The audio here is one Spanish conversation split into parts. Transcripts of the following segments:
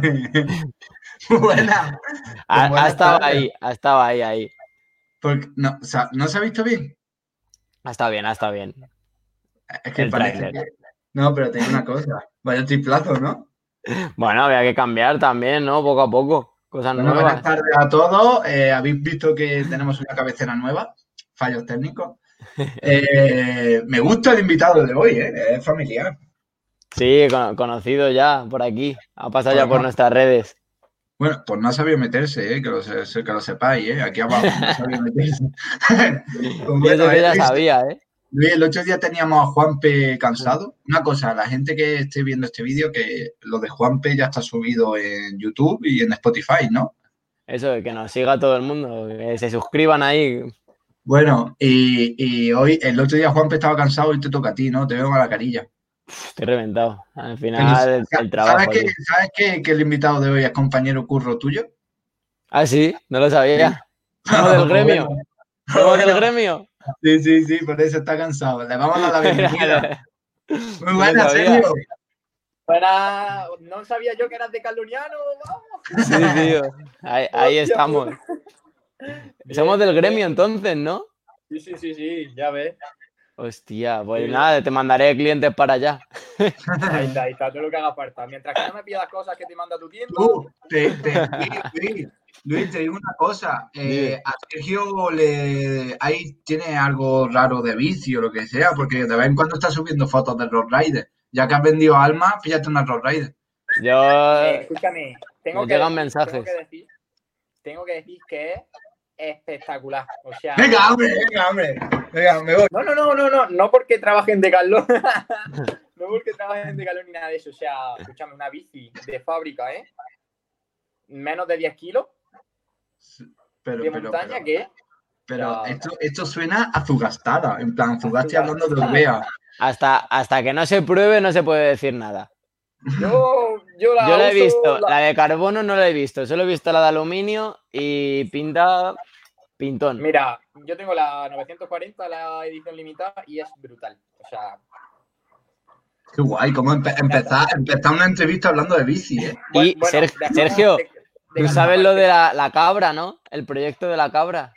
Buena. Ha, Buenas ha estado ahí, ha estado ahí, ahí. Porque, no, o sea, ¿no se ha visto bien? Ha estado bien, ha estado bien. Es que El parece que... No, pero tengo una cosa. Vaya triplazo, ¿no? Bueno, había que cambiar también, ¿no? Poco a poco. Cosas Bueno, buenas nuevas. tardes a todos. Eh, Habéis visto que tenemos una cabecera nueva. Fallos técnicos. Eh, me gusta el invitado de hoy, ¿eh? Es familiar. Sí, con- conocido ya por aquí. Ha pasado ya por Bueno. nuestras redes. Bueno, pues no ha sabido meterse, ¿eh? Que lo, que lo sepáis, ¿eh? Aquí abajo no ha sabido meterse. Pues bueno, que ya sabía, ¿eh? El otro día teníamos a Juanpe cansado. Una cosa, la gente que esté viendo este vídeo, que lo de Juanpe ya está subido en YouTube y en Spotify, ¿no? Eso, que nos siga todo el mundo, que se suscriban ahí. Bueno, y, y hoy, el otro día Juanpe estaba cansado y te toca a ti, ¿no? Te veo a la carilla. Estoy reventado. Al final, el, el trabajo. ¿Sabes, que. ¿sabes que, que el invitado de hoy es compañero curro tuyo? Ah, sí, no lo sabía. Somos del gremio. Somos del gremio. Sí, sí, sí, por eso está cansado. Le vamos a la bienvenida. Muy No buena. Sergio. Buena, no sabía yo que eras de Caluniano, vamos. Sí, tío. Ahí, ahí estamos. Somos del gremio entonces, ¿no? Sí, sí, sí, sí, ya ves. Hostia, pues Sí. nada, te mandaré clientes para allá. Ahí está, ahí está, todo lo que haga falta. Mientras que no me pidas cosas que te manda tu tienda. Tú, te, te- Luis, te digo una cosa. eh, a Sergio le ahí tiene algo raro de vicio o lo que sea, porque de vez en cuando está subiendo fotos de Road Rider. Ya que has vendido alma, píllate una Road Rider. Yo. Eh, escúchame, tengo que, llegan mensajes. Tengo que, decir, tengo que decir que espectacular. O sea, Venga, hombre, venga, hombre. Venga, me voy. no, no, no, no, no, no porque trabaje en Decathlon. no porque trabaje en Decathlon ni nada de eso. O sea, escúchame, una bici de fábrica, ¿eh? Menos de 10 kilos Pero, de pero, montaña, pero, ¿qué? pero esto, esto suena a Zugastada. En plan, Zugasti hablando de. Urbea. Hasta, hasta que no se pruebe, no se puede decir nada. Yo, yo la Yo la he visto, la- la de carbono no la he visto, solo he visto la de aluminio y pinta pintón. Mira, yo tengo la 940, la edición limitada, y es brutal. O sea, Qué guay, cómo empe- empezar, empezar una entrevista hablando de bici, ¿eh? Y bueno, Ser- de- Sergio, de- de- Tú sabes lo de la, la cabra, ¿no? El proyecto de la cabra.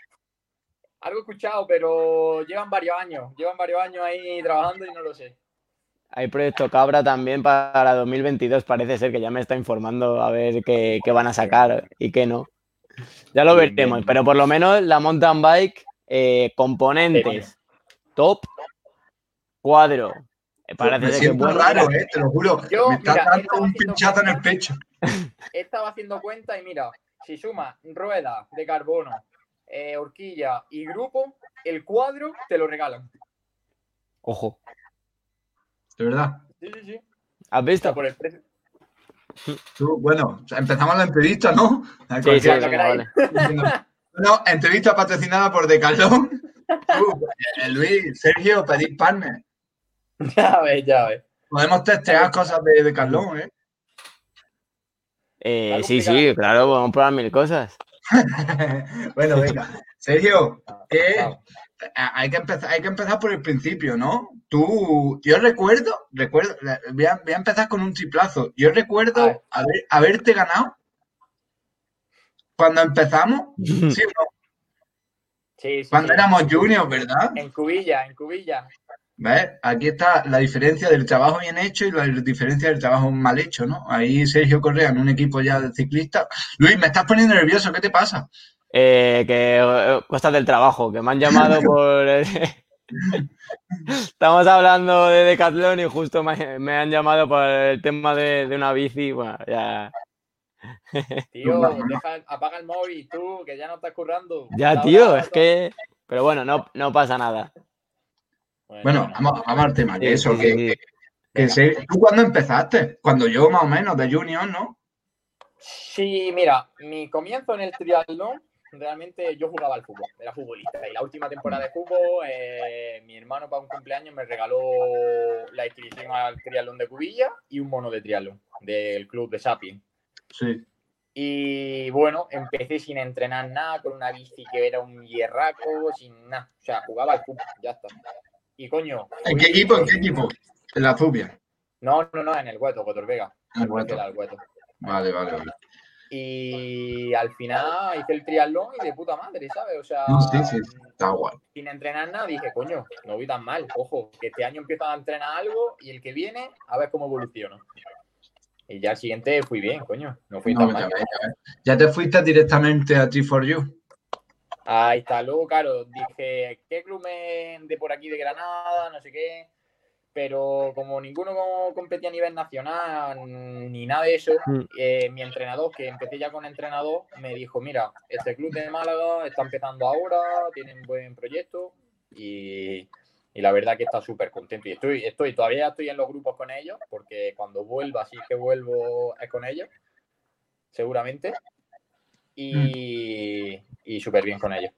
Algo he escuchado, pero llevan varios años. Llevan varios años ahí trabajando y no lo sé. Hay proyecto cabra también para 2022, parece ser que ya me está informando a ver qué, qué van a sacar y qué no. Ya lo Bien, veremos, bien. pero por lo menos la mountain bike, eh, componentes, top, cuadro. Eh, Parece Me ser que siento bueno. raro, ¿eh? Te lo juro. Yo, me está mira, dando estaba un pinchazo en el pecho. He estado haciendo cuenta y mira, si suma rueda de carbono, eh, horquilla y grupo, el cuadro te lo regalan. Ojo, De verdad. Sí, sí, sí. ¿has visto? por el precio. Tú, bueno, empezamos la entrevista, ¿no? A Sí, sí, venga, vale. No, entrevista patrocinada por Decathlon. Tú, eh, Luis, Sergio, pedid partner. Ya ves, ya ves. Podemos testear cosas de Decathlon, ¿eh? Eh, sí, sí, claro, podemos probar mil cosas. bueno, venga. Sergio, ¿qué? Hay que empezar, hay que empezar por el principio, ¿no? Tú, yo recuerdo, recuerdo, voy a, voy a empezar con un triplazo. Yo A recuerdo haber- haberte ganado cuando empezamos, sí, o no? Sí, sí, cuando sí. éramos juniors, ¿verdad? En cubilla, en cubilla. ¿Ves? Aquí está la diferencia del trabajo bien hecho y la diferencia del trabajo mal hecho, ¿no? Ahí Sergio Correa en un equipo ya de ciclistas. Luis, me estás poniendo nervioso, ¿qué te pasa? Eh, que eh, cosas del trabajo, que me han llamado por... Estamos hablando de Decathlon y justo me, me han llamado por el tema de, de una bici. Bueno, ya, Tío, deja, apaga el móvil, tú, que ya no estás currando. ya tío, es que... Pero bueno, no, no pasa nada. Bueno, vamos, vamos al tema, que Sí, eso, sí, que, sí. que- que se- ¿Tú cuándo empezaste? Cuando yo más o menos, de junior, ¿no? Sí, mira, mi comienzo en el triatlón, realmente yo jugaba al fútbol, era futbolista. Y la última temporada de fútbol, eh, mi hermano para un cumpleaños me regaló la inscripción al triatlón de Cubilla y un mono de triatlón del club de Sapien. Sí. Y bueno, empecé sin entrenar nada, con una bici que era un hierraco, sin nada. O sea, jugaba al fútbol, ya está. Y coño. ¿En qué equipo? ¿En qué equipo? En la Zubia. No, no, no, en el Hueto, Cotor Vega. En el Hueto. Era el Hueto. Vale, vale, vale. Y al final hice el triatlón y de puta madre, ¿sabes? O sea, No, sí, sí. Está guay. sin entrenar nada, dije, coño, no voy tan mal. Ojo, que este año empiezo a entrenar algo y el que viene, a ver cómo evoluciono. Y ya el siguiente fui bien, coño. No fui No, tan ya, mal. ves, ya, ves. Ya te fuiste directamente a T4U. Ahí está. Luego, claro, dije, ¿qué club me de por aquí de Granada? No sé qué. Pero como ninguno competía a nivel nacional ni nada de eso, Mm. eh, mi entrenador, que empecé ya con entrenador, me dijo, mira, este club de Málaga está empezando ahora, tienen buen proyecto y, y la verdad que está súper contento. Y estoy, estoy, todavía estoy en los grupos con ellos, porque cuando vuelva, sí que vuelvo, es con ellos, seguramente. Y, y súper bien con ellos.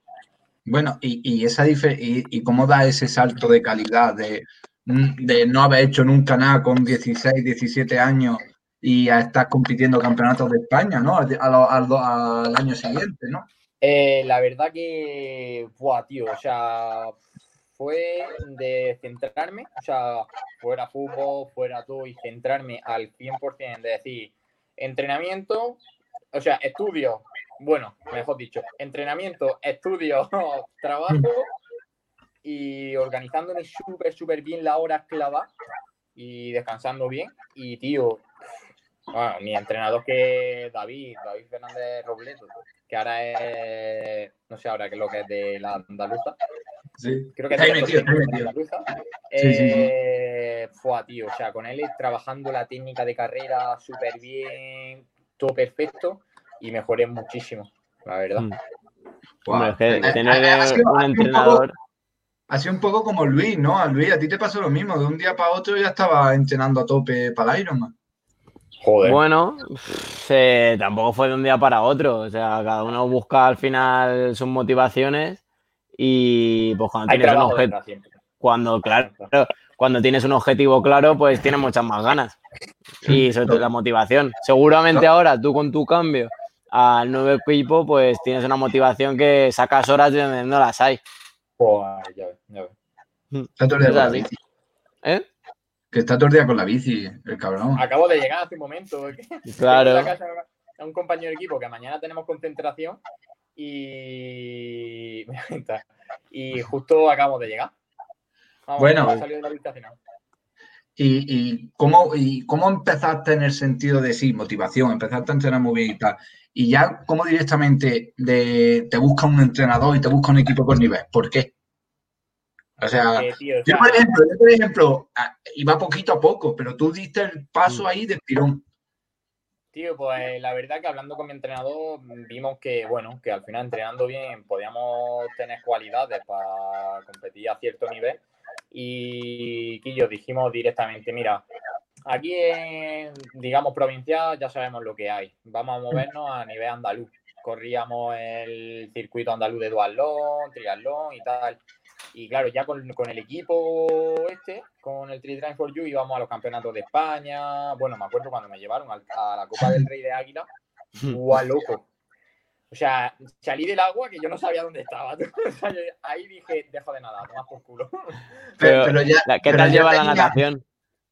Bueno, y, y esa dife- y, y cómo da ese salto de calidad de, de no haber hecho nunca nada con 16, 17 años y a estar compitiendo campeonatos de España, ¿no? Al, al- al- año siguiente, ¿no? Eh, la verdad que, buah, tío, o sea, fue de centrarme, o sea, fuera fútbol, fuera todo, y centrarme al 100% de decir, entrenamiento, o sea, estudio, bueno, mejor dicho, entrenamiento, estudio, trabajo, y organizándome súper, súper bien la hora clava y descansando bien, y tío, bueno, mi entrenador que es David, David Fernández Robleto, que ahora es, no sé ahora qué es lo que es de la andaluza, Sí. creo que es Está ahí de metido, andaluza. Sí, sí, sí. Eh, fue, tío, o sea, con él trabajando la técnica de carrera súper bien, todo perfecto, y mejoré muchísimo, la verdad. Mm. Hombre, es que Eh, tener sido- un entrenador. Ha sido un poco como Luis, ¿no? A Luis, a ti te pasó lo mismo. De un día para otro ya estaba entrenando a tope para el Ironman. Joder. Bueno, se- tampoco fue de un día para otro. O sea, cada uno busca al final sus motivaciones y pues cuando Hay tienes un objetivo, cuando, claro, cuando tienes un objetivo claro, pues tienes muchas más ganas. Y sobre todo la motivación. Seguramente ahora tú con tu cambio al nuevo equipo, pues tienes una motivación que sacas horas de donde no las hay. Ya ya ves. Está todo el día Es con la bici. ¿Eh? Que está todo el día con la bici, el cabrón. Acabo de llegar hace un momento. que- Claro. a un compañero de equipo que mañana tenemos concentración y y justo acabamos de llegar. Vamos, Bueno. de la. ¿Y, y cómo, ¿Y cómo empezaste en el sentido de sí, motivación? Empezaste a entrenar muy bien y tal. Y ya, ¿cómo directamente de- te busca un entrenador y te busca un equipo con nivel? ¿Por qué? O sea, Eh, tío, yo por ejemplo, yo, por ejemplo, ah, iba poquito a poco, pero tú diste el paso ahí del tirón. Tío, pues la verdad que hablando con mi entrenador vimos que, bueno, que al final entrenando bien podíamos tener cualidades para competir a cierto nivel. Y Quillo dijimos directamente, mira, aquí en, digamos, provincial ya sabemos lo que hay. Vamos a movernos a nivel andaluz. Corríamos el circuito andaluz de duatlón, triatlón y tal. Y claro, ya con, con el equipo este, con el Tri for You, íbamos a los campeonatos de España. Bueno, me acuerdo cuando me llevaron a, la Copa del Rey de Águila. ¡Guau, loco! O sea, salí del agua que yo no sabía dónde estaba. O sea, yo ahí dije, dejo de nadar, más por culo. Pero, ya, ¿Qué pero tal ya lleva la natación?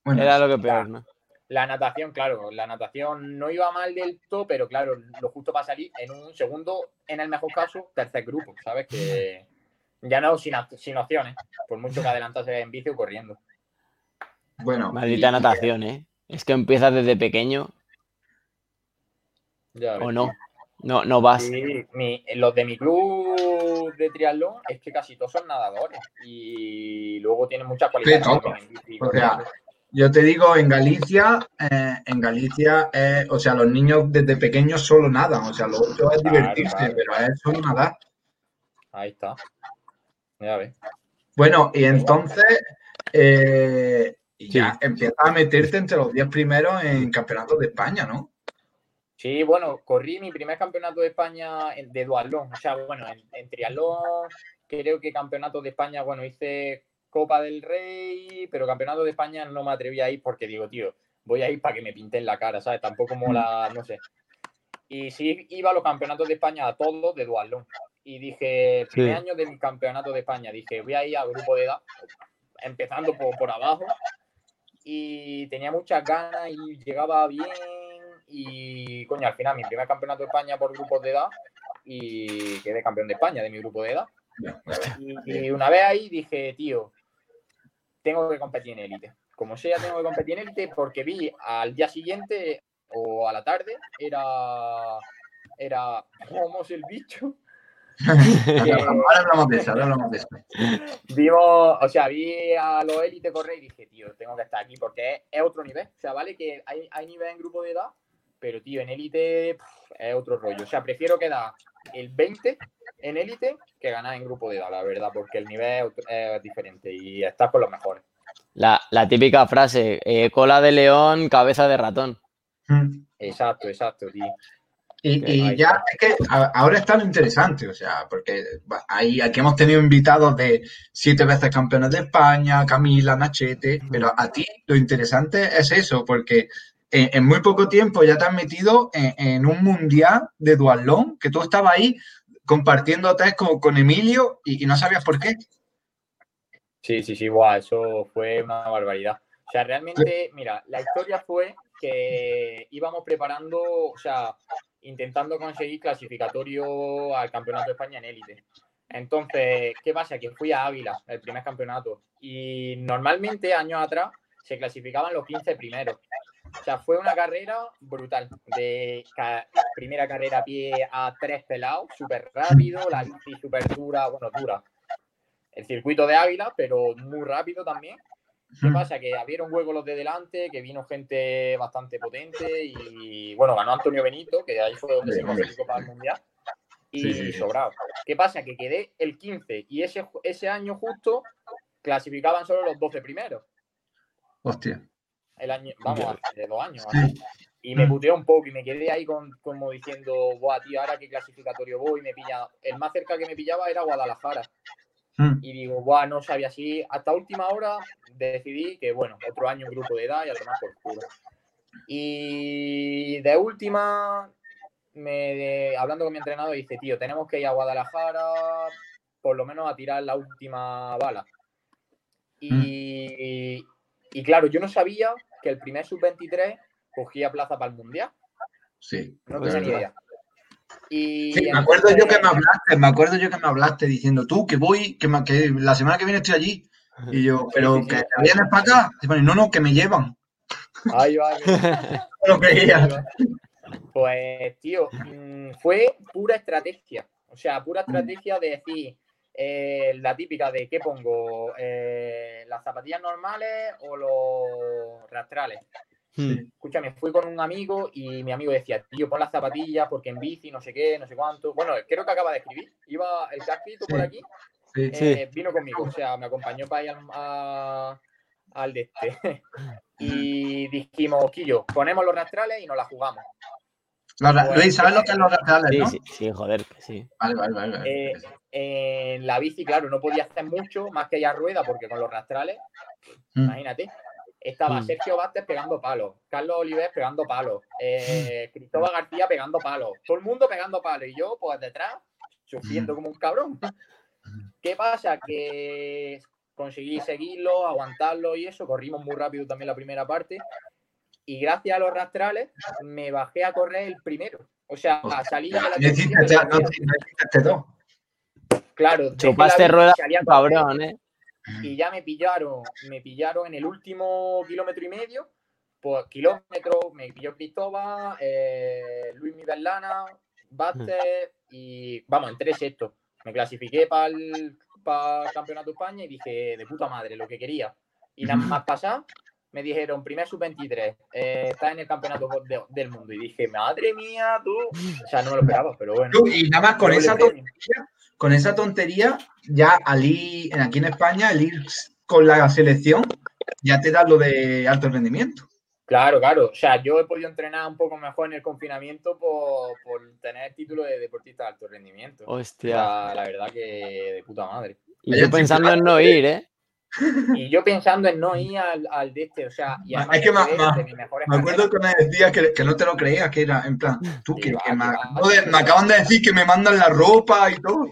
Bueno, Era lo que peor, ¿no? La natación, claro, la natación no iba mal del todo, pero claro, lo justo para salir en un segundo, en el mejor caso, tercer grupo, ¿sabes? Que ya no sin, sin opciones, por mucho que adelantase en bici o corriendo. bueno, Maldita y- natación, ¿eh? Es que empiezas desde pequeño Ya o no. No, no vas. Sí, mi- los de mi club de triatlón es que casi todos son nadadores y luego tienen muchas cualidades. O sea. Yo te digo, en Galicia, eh, en Galicia, eh, o sea, los niños desde pequeños solo nadan, o sea, lo otro es divertirse, pero es solo nadar. Ahí está. Ya ves. Bueno, y entonces eh, ya empiezas a meterte entre los 10 primeros en campeonatos de España, ¿no? Sí, bueno, corrí mi primer campeonato de España de dualón. O sea, bueno, en, en triatlón, creo que campeonato de España, bueno, hice Copa del Rey, pero campeonato de España no me atreví a ir porque digo, tío, voy a ir para que me pinten la cara, ¿sabes? Tampoco mola, no sé. Y sí iba a los campeonatos de España a todos de dualón. Y dije, primer año del campeonato de España, dije, voy a ir a grupo de edad, empezando por, por abajo. Y tenía muchas ganas y llegaba bien. Y, coño, al final, mi primer campeonato de España por grupos de edad y quedé campeón de España de mi grupo de edad. Y, una vez ahí dije, tío, tengo que competir en élite. Como sea, tengo que competir en élite porque vi al día siguiente o a la tarde, era, era, es el bicho. ahora hablamos de eso, ahora hablamos de eso. Vimos, o sea, vi a los élites correr y dije, tío, tengo que estar aquí porque es, otro nivel. O sea, vale que hay, hay nivel en grupo de edad, pero tío, en élite es otro rollo. O sea, prefiero quedar el 20 en élite que ganar en grupo de edad, la verdad, porque el nivel es diferente y estás con los mejores. La, típica frase, eh, cola de león, cabeza de ratón. Mm. Exacto, exacto, tío. Y, ya es que ahora está lo interesante, o sea, porque ahí, aquí hemos tenido invitados de siete veces campeones de España, Camila, Nachete, pero a ti lo interesante es eso, porque en, muy poco tiempo ya te has metido en, un mundial de dualón, que tú estabas ahí compartiendo test con, con Emilio y, no sabías por qué. Sí, sí, sí, guau, eso fue una barbaridad. O sea, realmente, mira, la historia fue que íbamos preparando, o sea, intentando conseguir clasificatorio al Campeonato de España en élite. Entonces, ¿qué pasa? Que fui a Ávila, el primer campeonato, y normalmente años atrás se clasificaban los 15 primeros. O sea, fue una carrera brutal. De primera carrera a pie a tres pelados, súper rápido, la bici súper dura, bueno, dura. El circuito de Ávila, pero muy rápido también. ¿Qué pasa? Que abrieron hueco los de delante, que vino gente bastante potente y, bueno, ganó Antonio Benito, que ahí fue donde se clasificó para el Mundial. Y sobrado. ¿Qué pasa? Que quedé el 15 y ese, ese año justo clasificaban solo los 12 primeros. Hostia. El año, vamos, hace dos años. Y me puteó un poco y me quedé ahí con, como diciendo, buah, tío, ahora qué clasificatorio voy, me pilla. El más cerca que me pillaba era Guadalajara. Hmm. Y digo, buah, no sabía si. Hasta última hora decidí que, bueno, otro año grupo de edad y a tomar por culo. Y de última, me, hablando con mi entrenador, dice, tío, tenemos que ir a Guadalajara por lo menos a tirar la última bala. Y, hmm. y claro, yo no sabía que el primer sub-23 cogía plaza para el Mundial. Sí. No tenía ni idea. Y me acuerdo yo que me hablaste, me acuerdo yo que me hablaste diciendo tú que voy, que, la semana que viene estoy allí. Y yo, pero que te vienes para acá. no, no, que me llevan. Ay, vale. no Pues, tío, mm, fue pura estrategia. O sea, pura estrategia de decir eh, la típica de qué pongo, eh, las zapatillas normales o los rastrales. Hmm. Escúchame, fui con un amigo y mi amigo decía, tío, pon las zapatillas porque en bici, no sé qué, no sé cuánto. Bueno, creo que acaba de escribir. Iba el que por aquí, eh, vino conmigo, o sea, me acompañó para ir al, al de este. y dijimos, Quillo, ponemos los rastrales y nos la jugamos. Luis, ¿sabes lo que es los rastrales? Sí, sí, joder, sí. Vale, vale, vale. Eh, en la bici, claro, no podía hacer mucho más que ya rueda porque con los rastrales, hmm. imagínate. Estaba mm. Sergio Vázquez pegando palos, Carlos Oliver pegando palos, eh, Cristóbal García pegando palos, todo el mundo pegando palos y yo pues detrás sufriendo como un cabrón. ¿Qué pasa? Que conseguí seguirlo, aguantarlo y eso, corrimos muy rápido también la primera parte y gracias a los rastrales me bajé a correr el primero. O sea, a salir de la... Claro, chupaste rueda, cabrón, ¿eh? y ya me pillaron, me pillaron en el último kilómetro y medio, pues kilómetro, me pilló Cristóbal, eh, Luis Midalana, Baster y vamos, en tres estos. Me clasifiqué para el, Campeonato de España y dije, de puta madre, lo que quería. Y nada más pasar, me dijeron, primer sub-23, eh, está en el campeonato de- del mundo. Y dije, madre mía, tú. O sea, no me lo esperaba, pero bueno. Tú, Y nada más con esa tontería, con esa tontería, ya al ir, aquí en España, al ir con la selección, ya te da lo de alto rendimiento. Claro, claro. O sea, yo he podido entrenar un poco mejor en el confinamiento por, por tener el título de deportista de alto rendimiento. O sea, la verdad que de puta madre. Y yo pensando en no ir, ¿eh? Y yo pensando en no ir al, al de este, o sea, y además Es que mis mejores Me acuerdo que me decías que, que no te lo creías, que era en plan, tú, Sí, que, va, que me, va. acabo de- me acaban de decir que me mandan la ropa y todo.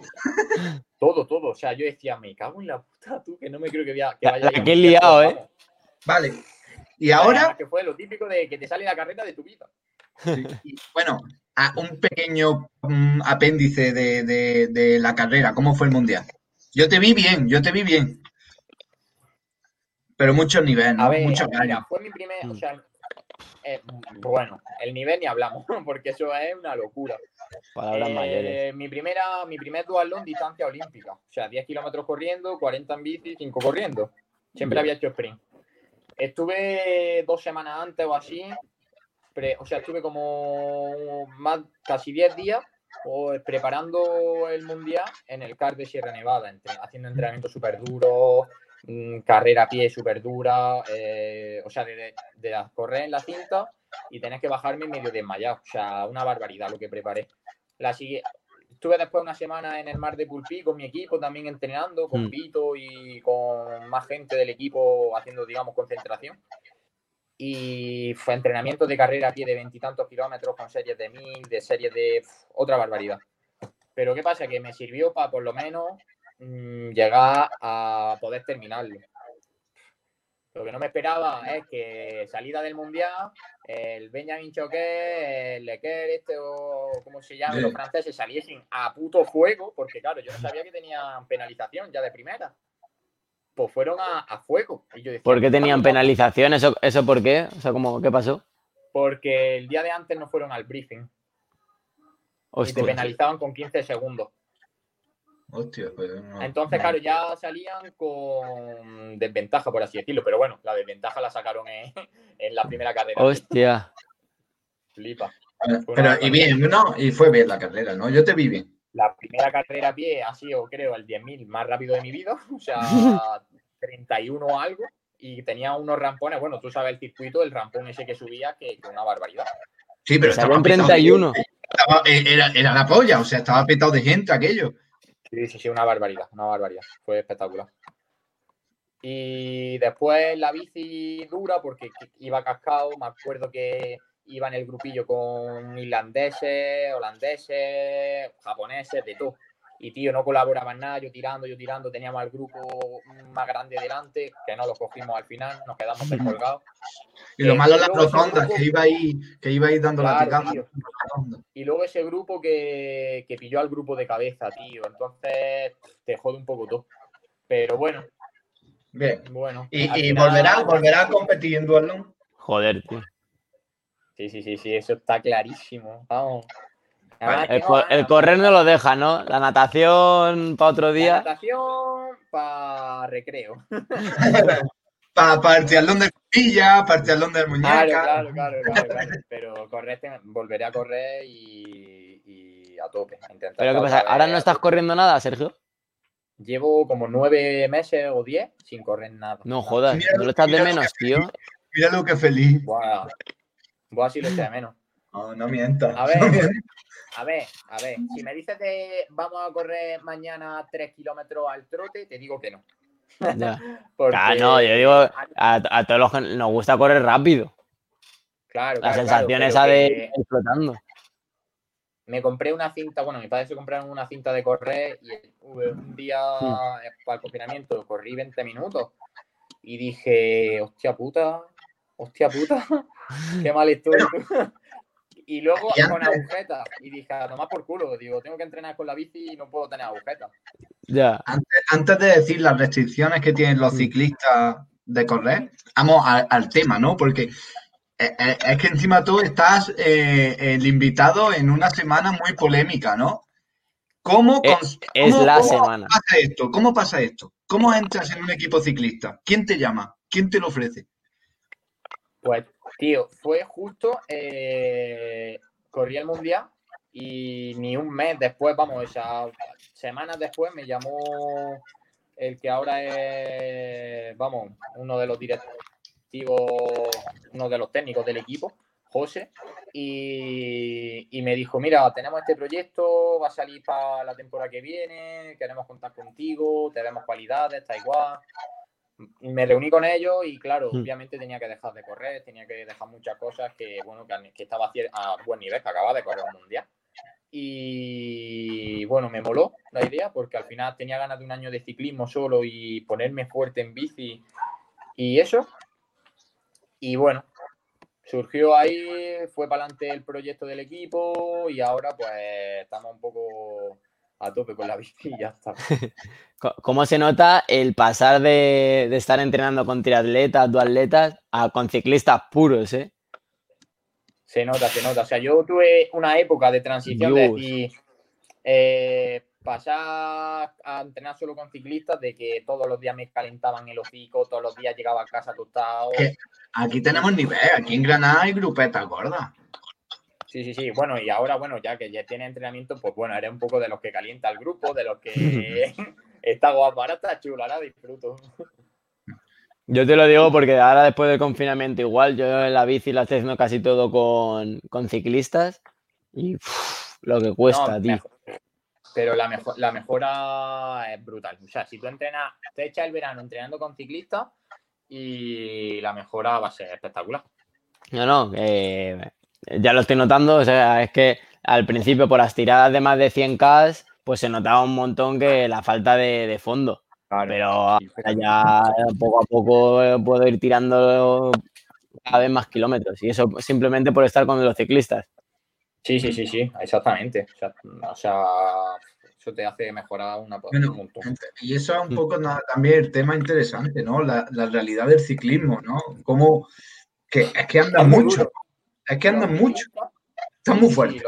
Todo, todo. O sea, yo decía, me cago en la puta, tú, que no me creo que, vaya- que vaya liado, ¿eh? vamos. Vale. Y ahora, Además, Que fue lo típico de que te sale la carrera de tu vida. y, bueno, a un pequeño mm, apéndice de, de- de la carrera, ¿cómo fue el mundial? Yo te vi bien, yo te vi bien. Pero muchos niveles, ¿no? A ver, Muchos mira, años. fue mi primer, o Mm. sea, eh, bueno, el nivel ni hablamos, porque eso es una locura. Palabras Eh, mayores. Mi primera, mi primer duatlón distancia olímpica, o sea, 10 kilómetros corriendo, 40 en bici, 5 corriendo. Siempre Bien. había hecho sprint. Estuve dos semanas antes o así, pre- o sea, estuve como más, casi 10 días o, preparando el mundial en el CAR de Sierra Nevada, entre- haciendo entrenamientos súper duros, carrera a pie súper dura, eh, o sea, de, de- de correr en la cinta y tenés que bajarme medio desmayado, o sea, una barbaridad lo que preparé. La sigui- Estuve después una semana en el mar de Pulpí con mi equipo también entrenando, con Mm. Vito y con más gente del equipo haciendo, digamos, concentración. Y fue entrenamiento de carrera a pie de veintitantos kilómetros con series de mil, de series de pf, otra barbaridad. Pero ¿qué pasa? Que me sirvió para por lo menos llegar a poder terminarlo. Lo que no me esperaba es que salida del mundial, el Benjamin Choquet, el Lequer, este o como se llama, los franceses saliesen a puto fuego, porque claro, yo no sabía que tenían penalización ya de primera. Pues fueron a, a fuego. Y yo decía, ¿Por qué tenían "Puta, penalización? ¿Eso, ¿Eso por qué? O sea, ¿cómo, ¿qué pasó? Porque el día de antes no fueron al briefing y te Hostia. penalizaban con 15 segundos. Hostia, pues no. Entonces, claro, ya salían con desventaja, por así decirlo. Pero bueno, la desventaja la sacaron en, en la primera carrera. Hostia. Flipa. Pero, y bien, ¿no? Y fue bien la carrera, ¿no? Yo te vi bien. La primera carrera a pie ha sido, creo, el 10.000 más rápido de mi vida. O sea, 31 o algo. Y tenía unos rampones. Bueno, tú sabes el circuito, el rampón ese que subía, que, que una barbaridad. Sí, pero petado de 31. gente. Estaba- eh, era, era la polla, o sea, estaba petado de gente aquello. Sí, sí, sí, una barbaridad, una barbaridad. Fue espectacular. Y después la bici dura porque iba cascado. Me acuerdo que iba en el grupillo con irlandeses, holandeses, japoneses, de todo. Y tío, no colaboraban nada, yo tirando, yo tirando, teníamos al grupo más grande delante, que no lo cogimos al final, nos quedamos descolgados. Y lo Eh, malo las rotondas, grupo- que iba ahí, que iba ahí dando Claro, latigazos. tío. Y luego ese grupo que, que pilló al grupo de cabeza, tío. Entonces te jode un poco todo. Pero bueno, Bien. bueno. Y, y final- volverá, volverá a competir en duatlón. Joder, tío. Sí, sí, sí, sí, eso está clarísimo. Vamos. Además, El, co- correr no lo deja, ¿no? La natación para otro La día. natación para recreo. Para el triatlón de costilla, para el triatlón de muñeca. Claro, claro, claro, claro, claro. Pero correr, volveré a correr y, y a tope. a intentar Pero ¿qué pasa? ¿Ahora no estás corriendo nada, Sergio? Llevo como nueve meses o diez sin correr nada. No jodas. ¿No lo- estás de menos, tío? Mira lo que feliz. Buah, buah, sí lo eché de menos. No, no mientas. A ver. no mientas. A ver, a ver, si me dices de vamos a correr mañana 3 kilómetros al trote, te digo que no. Ya. Porque- Ah, no, yo digo, a, a todos los que nos gusta correr rápido. claro, La claro, sensación claro, esa de que ir flotando. Me compré una cinta, bueno, mis padres se compraron una cinta de correr y un día Hmm. para el confinamiento corrí 20 minutos y dije, hostia puta, hostia puta, qué mal estoy. Y luego Y con antes- agujetas. Y dije, a tomar por culo. Digo, tengo que entrenar con la bici y no puedo tener agujetas. Ya. Antes, antes de decir las restricciones que tienen los Mm. ciclistas de correr, vamos al, al tema, ¿no? Porque eh, eh, es que encima tú estás eh, el invitado en una semana muy polémica, ¿no? ¿Cómo, Es cómo- la cómo semana. pasa esto? ¿Cómo pasa esto? ¿Cómo entras en un equipo ciclista? ¿Quién te llama? ¿Quién te lo ofrece? Pues, tío, fue justo, eh, corrí el mundial y ni un mes después, vamos, esas semanas después me llamó el que ahora es, vamos, uno de los directivos, uno de los técnicos del equipo, José, y, y, me dijo, mira, tenemos este proyecto, va a salir para la temporada que viene, queremos contar contigo, tenemos cualidades, está igual. Me reuní con ellos y claro, mm. obviamente tenía que dejar de correr, tenía que dejar muchas cosas que, bueno, que, que estaba a buen nivel, que acababa de correr un mundial. Y bueno, me moló la idea porque al final tenía ganas de un año de ciclismo solo y ponerme fuerte en bici y eso. Y bueno, surgió ahí, fue para adelante el proyecto del equipo y ahora pues estamos un poco a tope con la bici y ya está. ¿Cómo se nota el pasar de, estar entrenando con triatletas, duatletas, a con ciclistas puros, eh? Se nota, se nota. O sea, yo tuve una época de transición de decir, eh, pasar a entrenar solo con ciclistas, de que todos los días me calentaban el hocico, todos los días llegaba a casa tostado. Aquí tenemos nivel, aquí en Granada hay grupeta gorda. Sí, sí, sí. Bueno, y ahora, bueno, ya que ya tiene entrenamiento, pues bueno, eres un poco de los que calienta el grupo, de los que está guapa, está chula, la disfruto. Yo te lo digo porque ahora después del confinamiento igual, yo en la bici la estoy haciendo casi todo con, ciclistas y lo que cuesta, tío. pero la, mejor, la mejora es brutal. O sea, si tú entrenas, te echas el verano entrenando con ciclistas y la mejora va a ser espectacular. No, no, ya lo estoy notando. O sea, es que al principio por las tiradas de más de 100K, pues se notaba un montón que la falta de fondo pero ya poco a poco puedo ir tirando cada vez más kilómetros. Y eso simplemente por estar con los ciclistas. Sí, sí, sí, sí, exactamente. O sea, eso te hace mejorar una un montón. Y eso es un poco también el tema interesante, ¿no? La, realidad del ciclismo, ¿no? Como que es que andan mucho. Es que andan mucho. Están muy fuertes.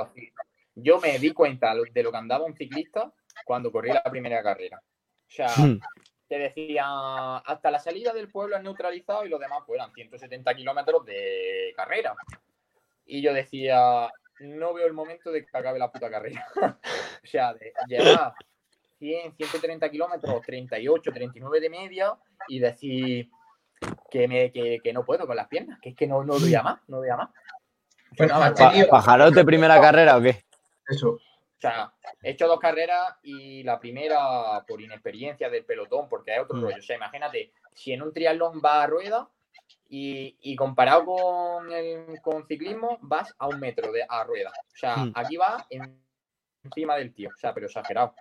Yo me di cuenta de lo que andaba un ciclista cuando corrí la primera carrera. O sea, hmm. te decía, hasta la salida del pueblo es neutralizado y los demás pues eran 170 kilómetros de carrera. Y yo decía, no veo el momento de que acabe la puta carrera. o sea, de llegar 100, 130 kilómetros, 38, 39 de media y decir que, me, que, que, no puedo con las piernas, que es que no, no doy a más, no doy a más. ¿Pajarote primera carrera o qué? Eso. O sea, he hecho dos carreras y la primera por inexperiencia del pelotón, porque hay otro mm. rollo. O sea, imagínate, si en un triatlón vas a rueda y, comparado con el con ciclismo, vas a un metro de, a rueda. O sea, mm. aquí vas encima del tío. O sea, pero exagerado.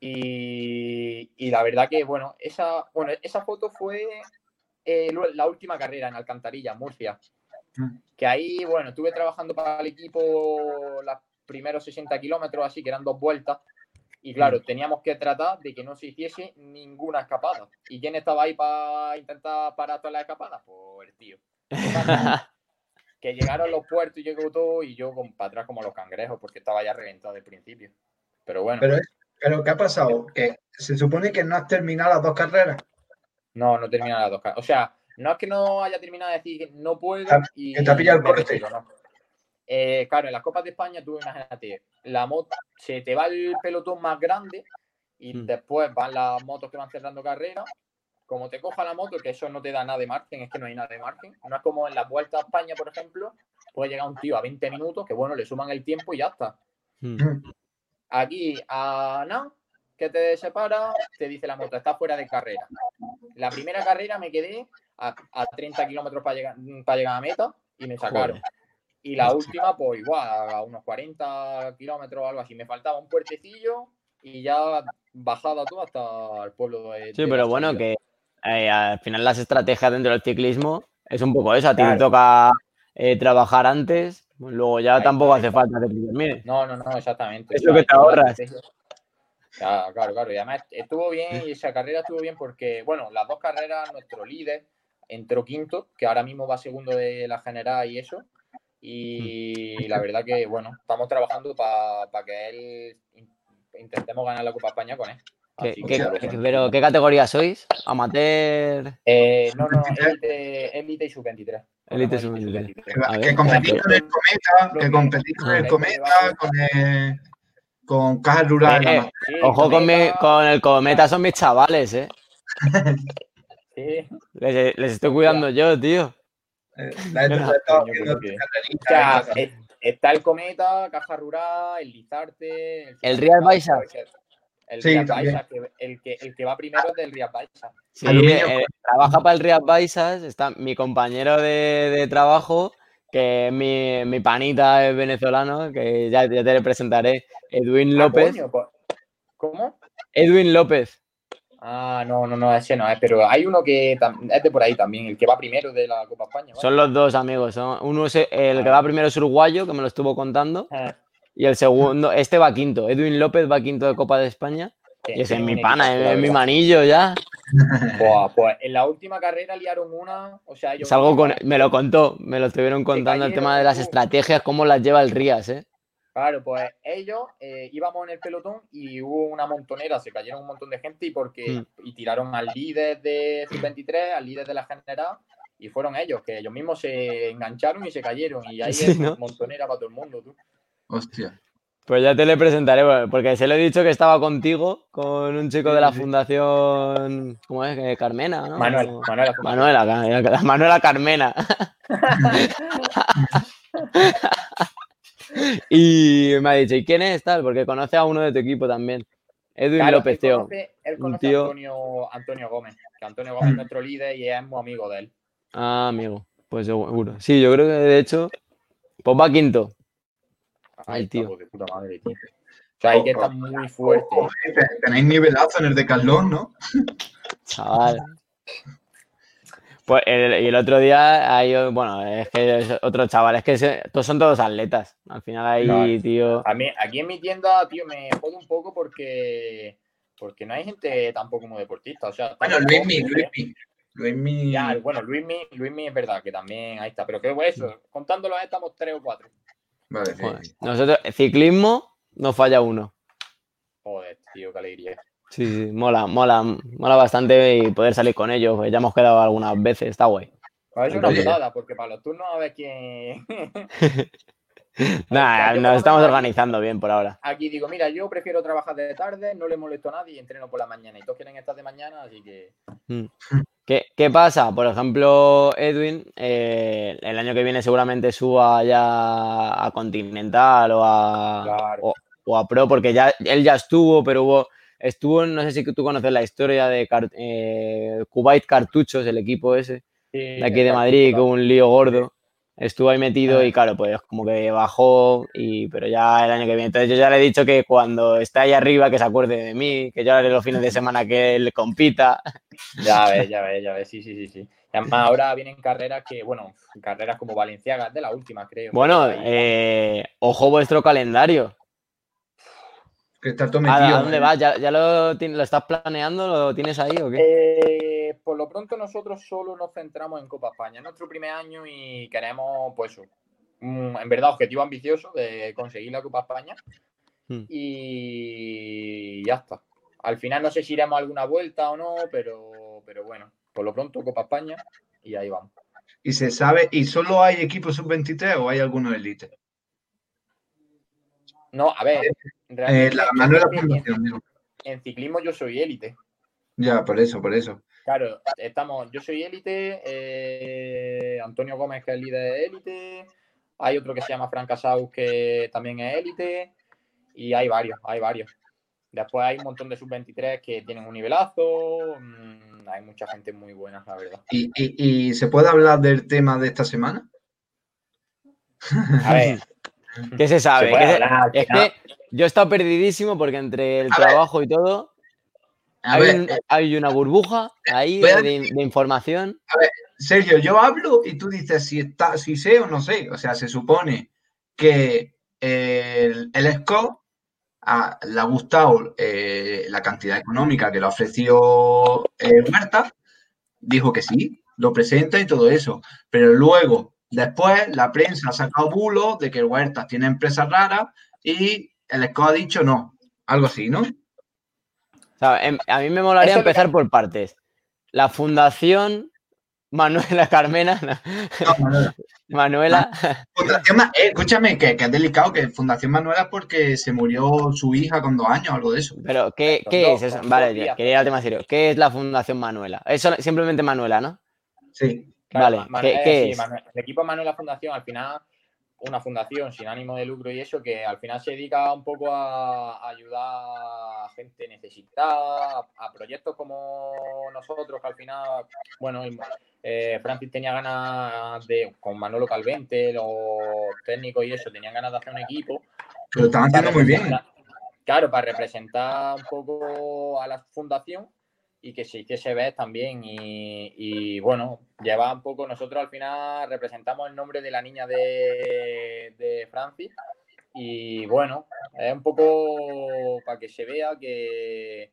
Y, la verdad que, bueno, esa, bueno, esa foto fue eh, la última carrera en Alcantarilla, Murcia. Que ahí, bueno, estuve trabajando para el equipo las primeros 60 kilómetros, así que eran dos vueltas. Y claro, mm. teníamos que tratar de que no se hiciese ninguna escapada. ¿Y quién estaba ahí para intentar parar todas las escapadas? Pues el tío. que llegaron los puertos y llegó todo y yo con, para atrás como los cangrejos porque estaba ya reventado de principio. Pero bueno. Pero, pero ¿qué ha pasado? Que se supone que no has terminado las dos carreras. No, no terminado las dos carreras. O sea, no es que no haya terminado de decir que no puedo. Y, que te ha pillado el corte. No. Eh, claro, en las Copas de España tú imagínate, la moto, se te va el pelotón más grande y mm. después van las motos que van cerrando carrera. Como te coja la moto, que eso no te da nada de margen, es que no hay nada de margen. No es como en la Vuelta a España, por ejemplo, puede llegar un tío a 20 minutos, que bueno, le suman el tiempo y ya está. Mm. Aquí, a nada, que te separa, te dice la moto, está fuera de carrera. La primera carrera me quedé a, 30 kilómetros para llegar, para llegar a meta y me sacaron. Y la última, pues igual, a unos 40 kilómetros o algo así. Me faltaba un puertecillo y ya bajada tú hasta el pueblo de. Sí, pero bueno, que eh, al final las estrategias dentro del ciclismo es un poco eso. A ti te toca eh, trabajar antes, luego ya tampoco hace falta que te No, no, no, exactamente. Es lo que te ahorras. Claro, claro, claro. Y además estuvo bien y esa carrera estuvo bien porque, bueno, las dos carreras, nuestro líder entró quinto, que ahora mismo va segundo de la general y eso. Y la verdad que, bueno, estamos trabajando para que él intentemos ganar la Copa España con él. ¿Qué, qué- que- pero ¿qué categoría sois? ¿Amateur? Eh, no, no, Sub-23. élite, élite y sub-23. Élite Ponemos sub-23. Que, competís con el Cometa, que competís con el. Cometa, con, el, con Caja Rural. Eh. Sí, Ojo con, mi, con el Cometa, son mis chavales, ¿eh? sí. Les, les estoy cuidando yo, tío. Eh, es- está el Cometa, Caja Rural, el Lizarte. ¿El Real Baixa? El Sí. Baixa, que el, que, el que va primero es del Real Baixa. Sí, eh, trabaja para el Real Baisas, está mi compañero de, de trabajo, que es mi, mi panita es venezolano, que ya, ya te le presentaré, Edwin Ah, López. coño, ¿Cómo? Edwin López. Ah, no, no, no, ese no es, pero hay uno que es de por ahí también, el que va primero de la Copa España. ¿vale? Son los dos amigos. Son, uno es el que va primero es uruguayo, que me lo estuvo contando, Ah, y el segundo, este va quinto. Edwin López va quinto de Copa de España. Y ese es mi pana, es, mi manillo ya. Buah, pues en la última carrera liaron una, o sea, ellos Salgo con, me lo contó, me lo estuvieron contando el tema de las estrategias, cómo las lleva el Rías, ¿eh? Claro, pues ellos eh, íbamos en el pelotón y hubo una montonera, se cayeron un montón de gente y porque Hmm. y tiraron al líder de sub-23, al líder de la general y fueron ellos, que ellos mismos se engancharon y se cayeron y ahí Sí, es ¿no? montonera para todo el mundo, tú. Hostia. Pues ya te le presentaré, bueno, porque se lo he dicho que estaba contigo, con un chico de la fundación, ¿cómo es? Que Carmena, ¿no? Manuel, Manuela, Ca- Manuela Carmena. y me ha dicho, ¿y quién es tal? Porque conoce a uno de tu equipo también. Edwin Claro, López, él conoce, él un conoce tío- a Antonio, Antonio Gómez, que Antonio Gómez es Mm. nuestro líder y es muy amigo de él. Ah, amigo. Pues seguro. Sí, yo creo que de hecho, pues va quinto. Ay, El tío. capo de puta madre, tío. O sea, hay que estar muy fuerte. Tenéis nivelazo en el Decathlon, ¿no? Chaval. Pues el, y el otro día hay, bueno, es que es otro chaval, es que se- todos son todos atletas. Al final ahí, tío. A mí, aquí en mi tienda, tío, me jode un poco porque, porque no hay gente tampoco como deportista. O sea, Bueno, Luismi, ¿eh? Luismi. Luismi. Ya, bueno, Luismi, Luismi es verdad que también ahí está. Pero que pues Mm. eso, contándolo ahí estamos tres o cuatro. Vale, sí, Joder. Nosotros, ciclismo, nos falla uno. Joder, tío, qué alegría. Sí, sí, mola, mola, mola bastante y poder salir con ellos. pues ya hemos quedado algunas veces, está guay. Pues es una putada, porque para los turnos a ver quién. Por nos estamos organizando bien por ahora. Aquí digo, mira, yo prefiero trabajar de tarde, no le molesto a nadie y entreno por la mañana. Y todos quieren estar de mañana, así que. ¿Qué, qué pasa? Por ejemplo, Edwin, eh, el año que viene seguramente suba ya a Continental o a, Claro. o, o a Pro, porque ya él ya estuvo, pero hubo, estuvo, no sé si tú conoces la historia de Car- eh, Kuwait Cartuchos, el equipo ese, de aquí de Madrid, con un lío gordo. Estuvo ahí metido y claro, pues como que bajó, y, pero ya el año que viene. Entonces yo ya le he dicho que cuando esté ahí arriba que se acuerde de mí, que yo haré los fines de semana que él compita. Ya ves, ya ves, ya ves, sí, sí, sí, sí. Además ahora vienen carreras que, bueno, carreras como Valenciaga, de la última, creo. Bueno, eh, ojo vuestro calendario. Que está todo ¿A, dónde vas? ¿Ya, ya lo, lo estás planeando? ¿Lo tienes ahí o qué? Eh, por lo pronto nosotros solo nos centramos en Copa España. Es nuestro primer año y queremos, pues un- en verdad, objetivo ambicioso de conseguir la Copa España. Hmm. Y ya está. Al final no sé si iremos a alguna vuelta o no, pero, pero bueno, por lo pronto Copa España y ahí vamos. Y se sabe, ¿y solo hay equipos sub-23 o hay algunos élite? No, a ver, Eh, la Manuela en- Fundación, digo. en ciclismo yo soy élite. Ya, por eso, por eso. Claro, estamos, yo soy élite, eh, Antonio Gómez que es líder de élite, hay otro que se llama Fran Casaus que también es élite y hay varios, hay varios. Después hay un montón de sub-23 que tienen un nivelazo, mm, hay mucha gente muy buena, la verdad. ¿Y, y, y se puede hablar del tema de esta semana? A ver, ¿Qué se sabe? se puede ¿Qué se- hablar, Es ¿no? que yo he estado perdidísimo porque entre el A ver. trabajo y todo A hay, ver, un- eh, hay una burbuja ahí a de, de información. Sergio, yo hablo y tú dices si está, si sé o no sé. O sea, se supone que el, el SCO a- le ha gustado eh, la cantidad económica que le ofreció eh, Huerta, dijo que sí, lo presenta y todo eso. Pero luego, después, la prensa ha sacado bulos de que Huerta tiene empresas raras y el SCO ha dicho no. Algo así, ¿no? em, a mí me molaría empezar por partes. La fundación Manuela Carmena. Manuela. Fundación, eh, escúchame, que, es delicado que Fundación Manuela es porque se murió su hija con dos años, algo de eso. Pero, ¿qué, es eso? Vale, quería ir al serio. ¿Qué es la Fundación Manuela? Es simplemente Manuela, ¿no? Sí. Vale, ¿qué, es? el equipo Manuela Fundación al final una fundación sin ánimo de lucro y eso que al final se dedica un poco a, ayudar a gente necesitada, a, proyectos como nosotros, que al final, bueno, eh, Francis tenía ganas de, con Manolo Calvente, los técnicos y eso, tenían ganas de hacer un equipo. Lo estaban haciendo muy bien. Claro, para representar un poco a la fundación y que se hiciese ver también. Y, bueno, lleva un poco, nosotros al final representamos el nombre de la niña de, de Francis. Y bueno, es un poco para que se vea que,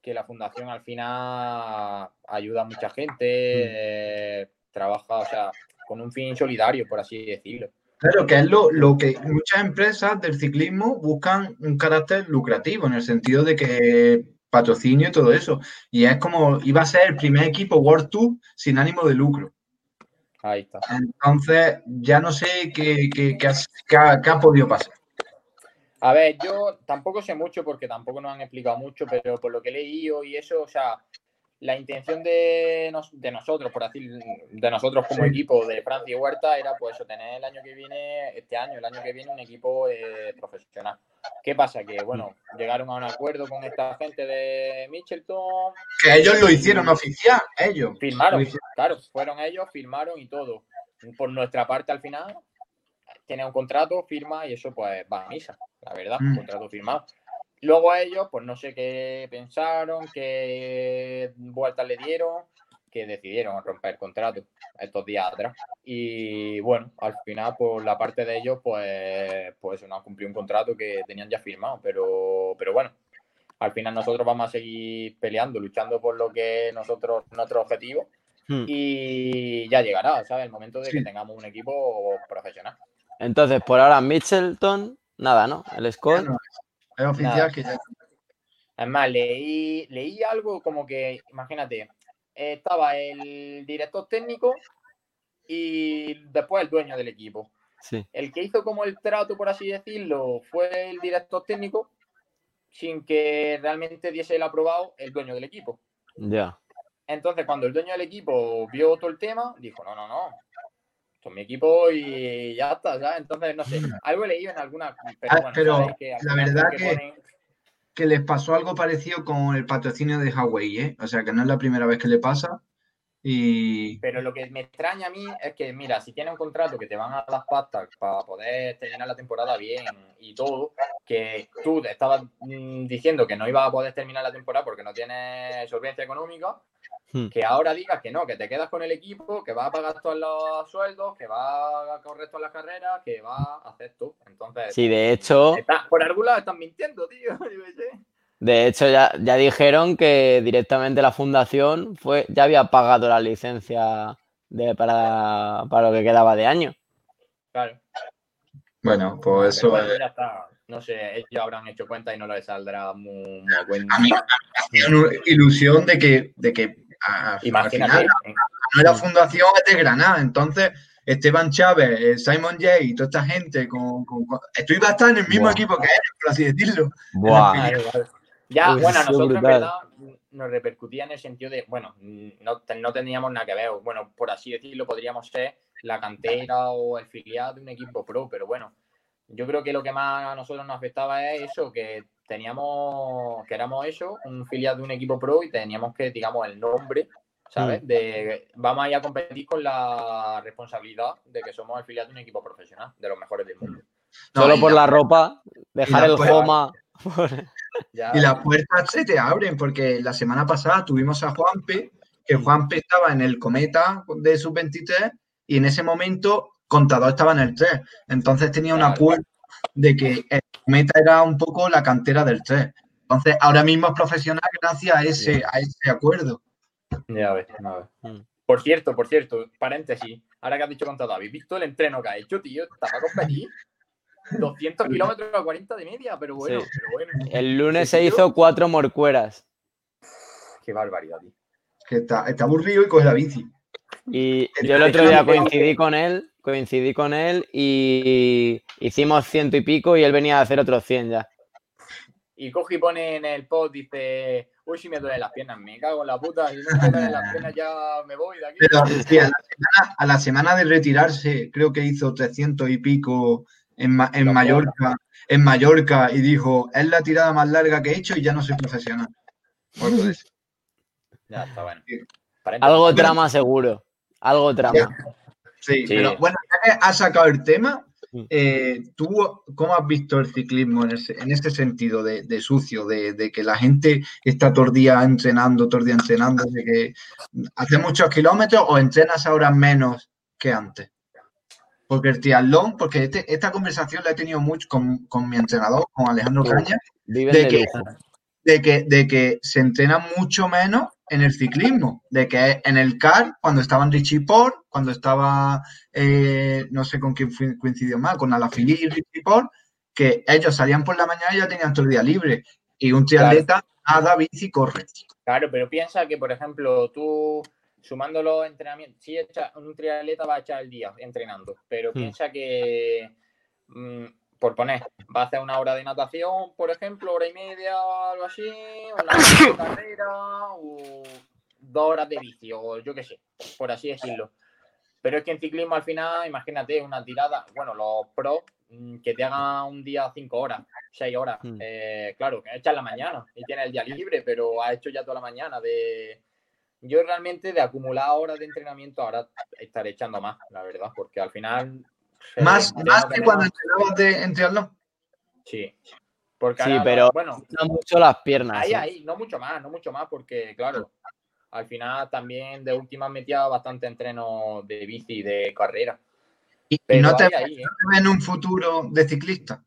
que la fundación al final ayuda a mucha gente, eh, trabaja, o sea, con un fin solidario, por así decirlo. Claro, que es lo, lo, que muchas empresas del ciclismo buscan un carácter lucrativo, en el sentido de que patrocinio y todo eso. Y es como, iba a ser el primer equipo World Tour sin ánimo de lucro. Ahí está. Entonces, ya no sé qué, qué, qué, ha, qué, ha, podido pasar. A ver, yo tampoco sé mucho porque tampoco nos han explicado mucho, pero por lo que he leído y eso, o sea, la intención de, de nosotros, por decir, de nosotros como equipo de Francia y Huerta era pues tener el año que viene, este año, el año que viene, un equipo eh, profesional. ¿Qué pasa? Que bueno, llegaron a un acuerdo con esta gente de Mitchelton. Que ellos lo hicieron oficial, ellos. Firmaron, claro, fueron ellos, firmaron y todo. Por nuestra parte al final, tiene un contrato, firma y eso pues va a misa, la verdad, un mm. contrato firmado. Luego a ellos, pues no sé qué pensaron, qué vueltas le dieron, que decidieron romper el contrato estos días atrás. Y bueno, al final, por la parte de ellos, pues, pues no han cumplido un contrato que tenían ya firmado. Pero, pero bueno, al final nosotros vamos a seguir peleando, luchando por lo que nosotros, nuestro objetivo. Hmm. Y ya llegará, ¿sabes? El momento de que tengamos un equipo profesional. Entonces, por ahora, Mitchelton, nada, ¿no? El score. Es oficial que ya. Además, leí, leí algo como que, imagínate, estaba el director técnico y después el dueño del equipo. Sí. El que hizo como el trato, por así decirlo, fue el director técnico, sin que realmente diese el aprobado el dueño del equipo. Ya. Entonces, cuando el dueño del equipo vio todo el tema, dijo, no, no, no, es mi equipo y ya está, ¿sabes? Entonces, no sé, algo he leído en alguna... Pero, ah, la verdad que, que, les pasó algo parecido con el patrocinio de Huawei, ¿eh? O sea, que no es la primera vez que le pasa. Y... Pero lo que me extraña a mí es que, mira, si tienes un contrato que te van a dar pastas para poder terminar la temporada bien y todo, que tú te estabas mm, diciendo que no ibas a poder terminar la temporada porque no tienes solvencia económica, Hmm. Que ahora digas que no, que te quedas con el equipo, que va a pagar todos los sueldos, que va a correr todas las carreras, que va a hacer tú. Entonces, sí, de hecho. por algún lado están mintiendo, tío. De hecho, ya, ya dijeron que directamente la fundación fue, ya había pagado la licencia de, para, para lo que quedaba de año. Claro. Bueno, pues eso. No sé, ellos habrán hecho cuenta y no les saldrá muy, muy A mí me una ilusión de que, de que Imagínate. no la fundación es de Granada, entonces Esteban Chávez, eh, Simon Jay y toda esta gente, con, esto iba a estar en el mismo equipo que él, por así decirlo. Ya, bueno, nosotros en verdad nos repercutía en el sentido de, bueno, no, no teníamos nada que ver, bueno, por así decirlo, podríamos ser la cantera o el filial de un equipo pro, pero bueno, yo creo que lo que más a nosotros nos afectaba es eso, que teníamos, que éramos eso, un filial de un equipo pro y teníamos que, digamos, el nombre, ¿sabes? Mm. De vamos a ir a competir con la responsabilidad de que somos el filial de un equipo profesional, de los mejores del mundo. Solo por la, ropa, dejar el Joma. Y las puertas se te abren, porque la semana pasada tuvimos a Juanpe, que Juanpe estaba en el cometa de sub-23 y en ese momento Contador estaba en el 3. Entonces tenía una puerta de que el Meta era un poco la cantera del 3. Entonces, ahora mismo es profesional gracias a ese, a ese acuerdo. Ya ves, ya mm. Por cierto, por cierto, paréntesis, ahora que has dicho contador, ¿habéis visto el entreno que ha hecho, tío? ¿Está para competir? 200 kilómetros a 40 de media, pero bueno, Sí. pero bueno. El lunes se hizo cuatro morcueras. Qué barbaridad, tío. Que está, está aburrido y coge la bici. Y yo el otro día coincidí con él, coincidí con él y hicimos ciento y pico y él venía a hacer otros 100 ya. Y coge y pone en el post, dice, uy, si me duelen las piernas, me cago en la puta, si no me duelen las piernas ya me voy de aquí. Pero sí, a, la semana, a la semana de retirarse, creo que hizo 300 y pico en, Ma- en. Mallorca, en Mallorca y dijo, es la tirada más larga que he hecho y ya no soy profesional. Ya está bueno. Sí. Algo trama seguro. Algo trama. Sí, Sí. pero bueno, ya que has sacado el tema, Mm. eh, ¿tú cómo has visto el ciclismo en ese, en ese sentido de, de sucio, de, de que la gente está todo el día entrenando, todo el día entrenando, de que hace muchos kilómetros o entrenas ahora menos que antes? Porque el triatlón, porque este- esta conversación la he tenido mucho con, con mi entrenador, con Alejandro Sí. Caña, de que- de que, de que se entrena mucho menos en el ciclismo, de que en el CAR, cuando estaban Richie Port, cuando estaba, eh, no sé con quién coincidió más, con Alaphilippe y Richie Port, que ellos salían por la mañana y ya tenían todo el día libre. Y un triatleta nada, bici, corre. Claro, pero piensa que, por ejemplo, tú sumando los entrenamientos, sí, echa- un triatleta va a echar el día entrenando, pero Hmm. piensa que, mm, por poner, va a hacer una hora de natación, por ejemplo, hora y media o algo así, una hora de carrera o dos horas de bici, o yo qué sé, por así decirlo. Pero es que en ciclismo al final, imagínate, una tirada, bueno, los pros mm, que te hagan un día cinco horas, seis horas, Hmm. eh, claro, que echa en la mañana y tiene el día libre, pero ha hecho ya toda la mañana de... Yo realmente de acumular horas de entrenamiento ahora estaré echando más, la verdad, porque al final... eh, Más, más que cuando entrenabas de, en triatlón. Sí. Porque Sí, ahora, pero- bueno, No mucho las piernas. Ahí, sí. ahí, no mucho más, no mucho más, porque claro, al final también de última metía bastante entreno de bici, de carrera. Y, Pero no te ahí, ahí, ¿eh? ves en un futuro de ciclista.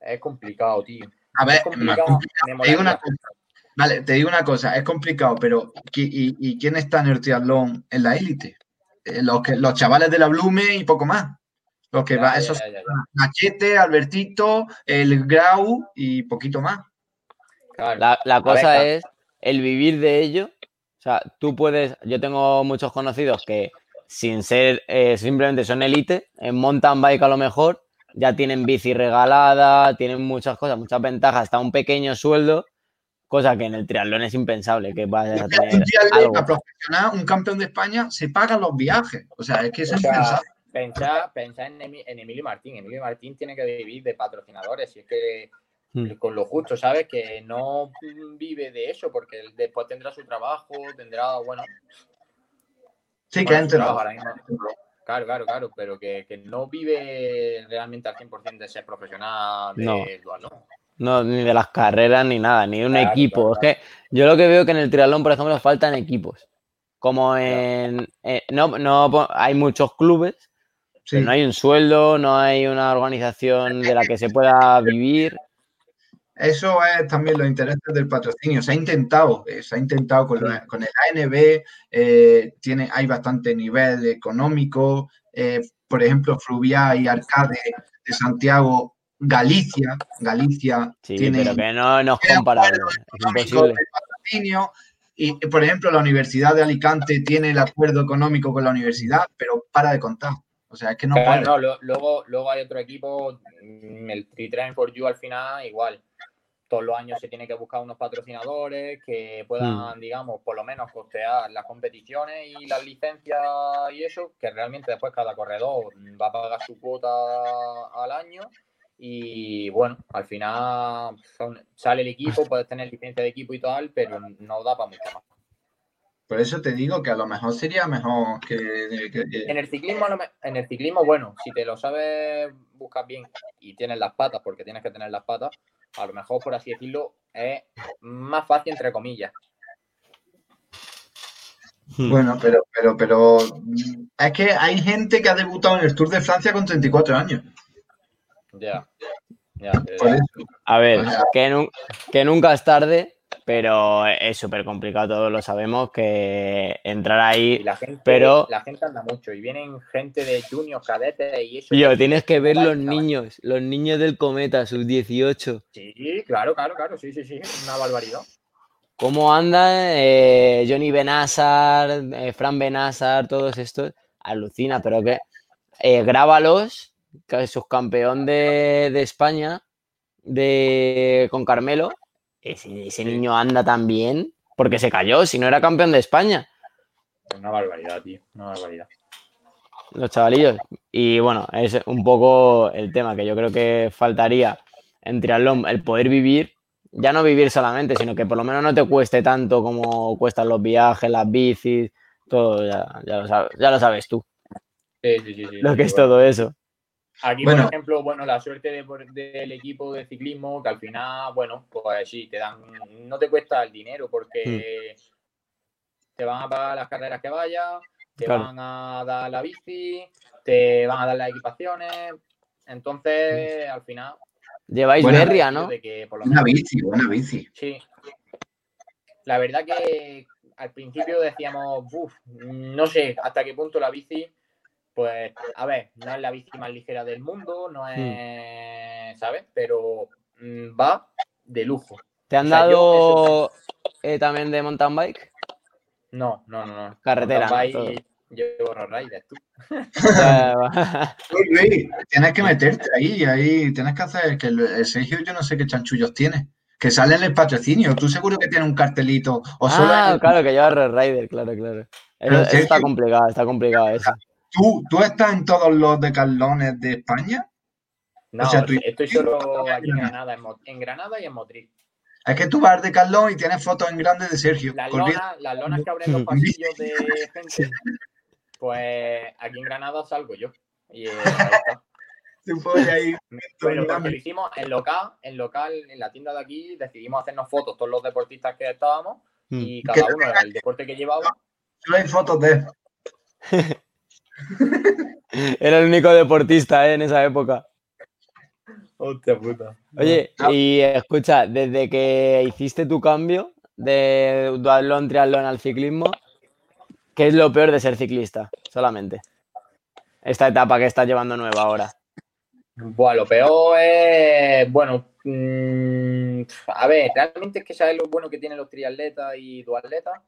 es complicado, tío. A ver, Es más complicado. complicado. me Te digo una cosa. Vale, te digo una cosa, es complicado, pero ¿qui- ¿y, y quién está en el triatlón en la élite? Eh, los, que, los chavales de la Blume y poco más. Los que Ya, va, ya, esos ya. Machete, Albertito, el Grau y poquito más. Claro. La, cosa ver, es el vivir de ello. O sea, tú puedes. Yo tengo muchos conocidos que, sin ser eh, simplemente son élite, en mountain bike a lo mejor, ya tienen bici regalada, tienen muchas cosas, muchas ventajas, hasta un pequeño sueldo, cosa que en el triatlón es impensable que vayas a un tener triatleta algo. profesional, un campeón de España, se pagan los viajes. O sea, es que es O sea, impensable. Pensá, pensá en, Emi- en Emilio Martín. Emilio Martín tiene que vivir de patrocinadores y es que Hmm. con lo justo, ¿sabes? Que no vive de eso porque después tendrá su trabajo, tendrá, bueno, Sí, que mismo. Claro, claro, claro, pero que, que no vive realmente al 100% de ser profesional de No. No, ni de las carreras ni nada, ni de un Claro, equipo. claro, Es que yo lo que veo que en el triatlón, por ejemplo, faltan equipos. Como en. eh, no, no, po- hay muchos clubes, Sí. pero no hay un sueldo, no hay una organización de la que se pueda vivir. Eso es también los intereses del patrocinio. Se ha intentado, eh, se ha intentado con, lo- con el ANB, eh, tiene, hay bastante nivel económico. eh, por ejemplo, Fluvial y Arcade de Santiago, Galicia, Galicia Sí, tiene pero que no, no es tiene comparable. acuerdos Es económicos imposible. de patrocinio. Y, y, por ejemplo, la Universidad de Alicante tiene el acuerdo económico con la universidad, pero para de contar. O sea, es que no Claro, puede. no, lo- luego, luego hay otro equipo, mm, el Tritrain for You al final, igual. Todos los años se tiene que buscar unos patrocinadores que puedan, digamos, por lo menos costear las competiciones y las licencias y eso, que realmente después cada corredor va a pagar su cuota al año. Y bueno, al final son- sale el equipo, puedes tener licencia de equipo y tal, pero no da para mucho más. Por eso te digo que a lo mejor sería mejor que. que- que- En el ciclismo, en el ciclismo, bueno, si te lo sabes buscar bien y tienes las patas, porque tienes que tener las patas, a lo mejor, por así decirlo, es más fácil, entre comillas. Bueno, pero, pero, pero es que hay gente que ha debutado en el Tour de Francia con 34 años. Ya. Ya. A ver, que, nu- que nunca es tarde, pero es súper complicado, todos lo sabemos, que entrar ahí. Y la gente, pero- la gente anda mucho y vienen gente de juniors, cadetes y eso. Tío, tienes que ver los niños, los niños del Cometa, sus 18. Sí, claro, claro, claro, sí, sí, sí, una barbaridad. ¿Cómo andan eh, Johnny Benazar, eh, Fran Benazar, todos estos? Alucina, pero que eh, grábalos, subcampeón de, de España de, con Carmelo. Ese, ese niño anda tan bien porque se cayó, si no era campeón de España, Una barbaridad, tío, una barbaridad. los chavalillos. Y bueno, es un poco el tema que yo creo que faltaría en triatlón, el poder vivir, ya no vivir solamente, sino que por lo menos no te cueste tanto como cuestan los viajes, las bicis, todo, ya, ya lo, sabes, ya lo sabes tú, Sí, sí, sí, sí, lo que es todo eso. Aquí, Bueno. por ejemplo, bueno, la suerte de- por- del equipo de ciclismo, que al final, bueno, pues sí, te dan, no te cuesta el dinero porque te van a pagar las carreras que vayas, te Claro. van a dar la bici, te van a dar las equipaciones. Entonces, al final, Lleváis Bueno, berria, ¿no? de que por lo Una menos- bici, una bici. Sí. La verdad que al principio decíamos, "Uf, no sé hasta qué punto la bici, pues, a ver, no es la bici más ligera del mundo, no es, ¿sabes? Pero mm, va de lujo. ¿Te han o sea, yo dado eh, también de mountain bike? No, no, no. no. Carretera, Llevo road riders, tú. Luis, tienes que meterte ahí, ahí, tienes que hacer que el, el Sergio yo no sé qué chanchullos tiene. Que sale en el patrocinio, tú seguro que tienes un cartelito o ah, el- claro, que lleva Red Rider, claro, claro. Eso, eso está complicado, está complicado eso. ¿Tú, tú estás en todos los decatlones de España. No, O sea, tú- estoy solo aquí en Granada, en, Granada y en Motriz. Es que tú vas al decathlon y tienes fotos en grande de Sergio. Las lonas, las lonas que abren los pasillos de gente, pues aquí en Granada salgo yo. Y eh, ahí. Pero porque lo hicimos en local, en local, en la tienda de aquí, decidimos hacernos fotos todos los deportistas que estábamos Mm. y cada uno era el deporte que llevaba. Solo hay fotos de Era el único deportista ¿eh? en esa época. Hostia puta. Oye, y escucha, desde que hiciste tu cambio de duatlón, triatlón al ciclismo, ¿qué es lo peor de ser ciclista? Solamente. Esta etapa que estás llevando nueva ahora. Bueno, lo peor es, bueno, mm, a ver, realmente es que sabes lo bueno que tienen los triatletas y duatletas,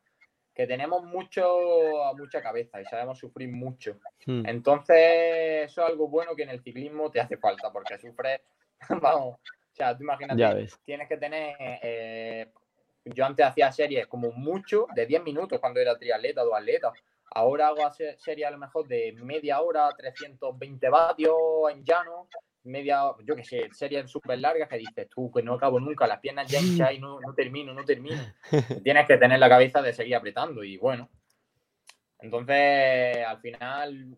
que tenemos mucho, mucha cabeza y sabemos sufrir mucho. Hmm. Entonces, eso es algo bueno que en el ciclismo te hace falta, porque sufres, vamos, o sea, tú imagínate, Ya ves. tienes que tener, eh, yo antes hacía series como mucho de 10 minutos cuando era triatleta o atleta, ahora hago se- series a lo mejor de media hora, 320 vatios en llano, media, yo qué sé, series súper largas que dices tú, que no acabo nunca, las piernas ya hinchas y no, no termino, no termino. Tienes que tener la cabeza de seguir apretando y bueno. Entonces, al final,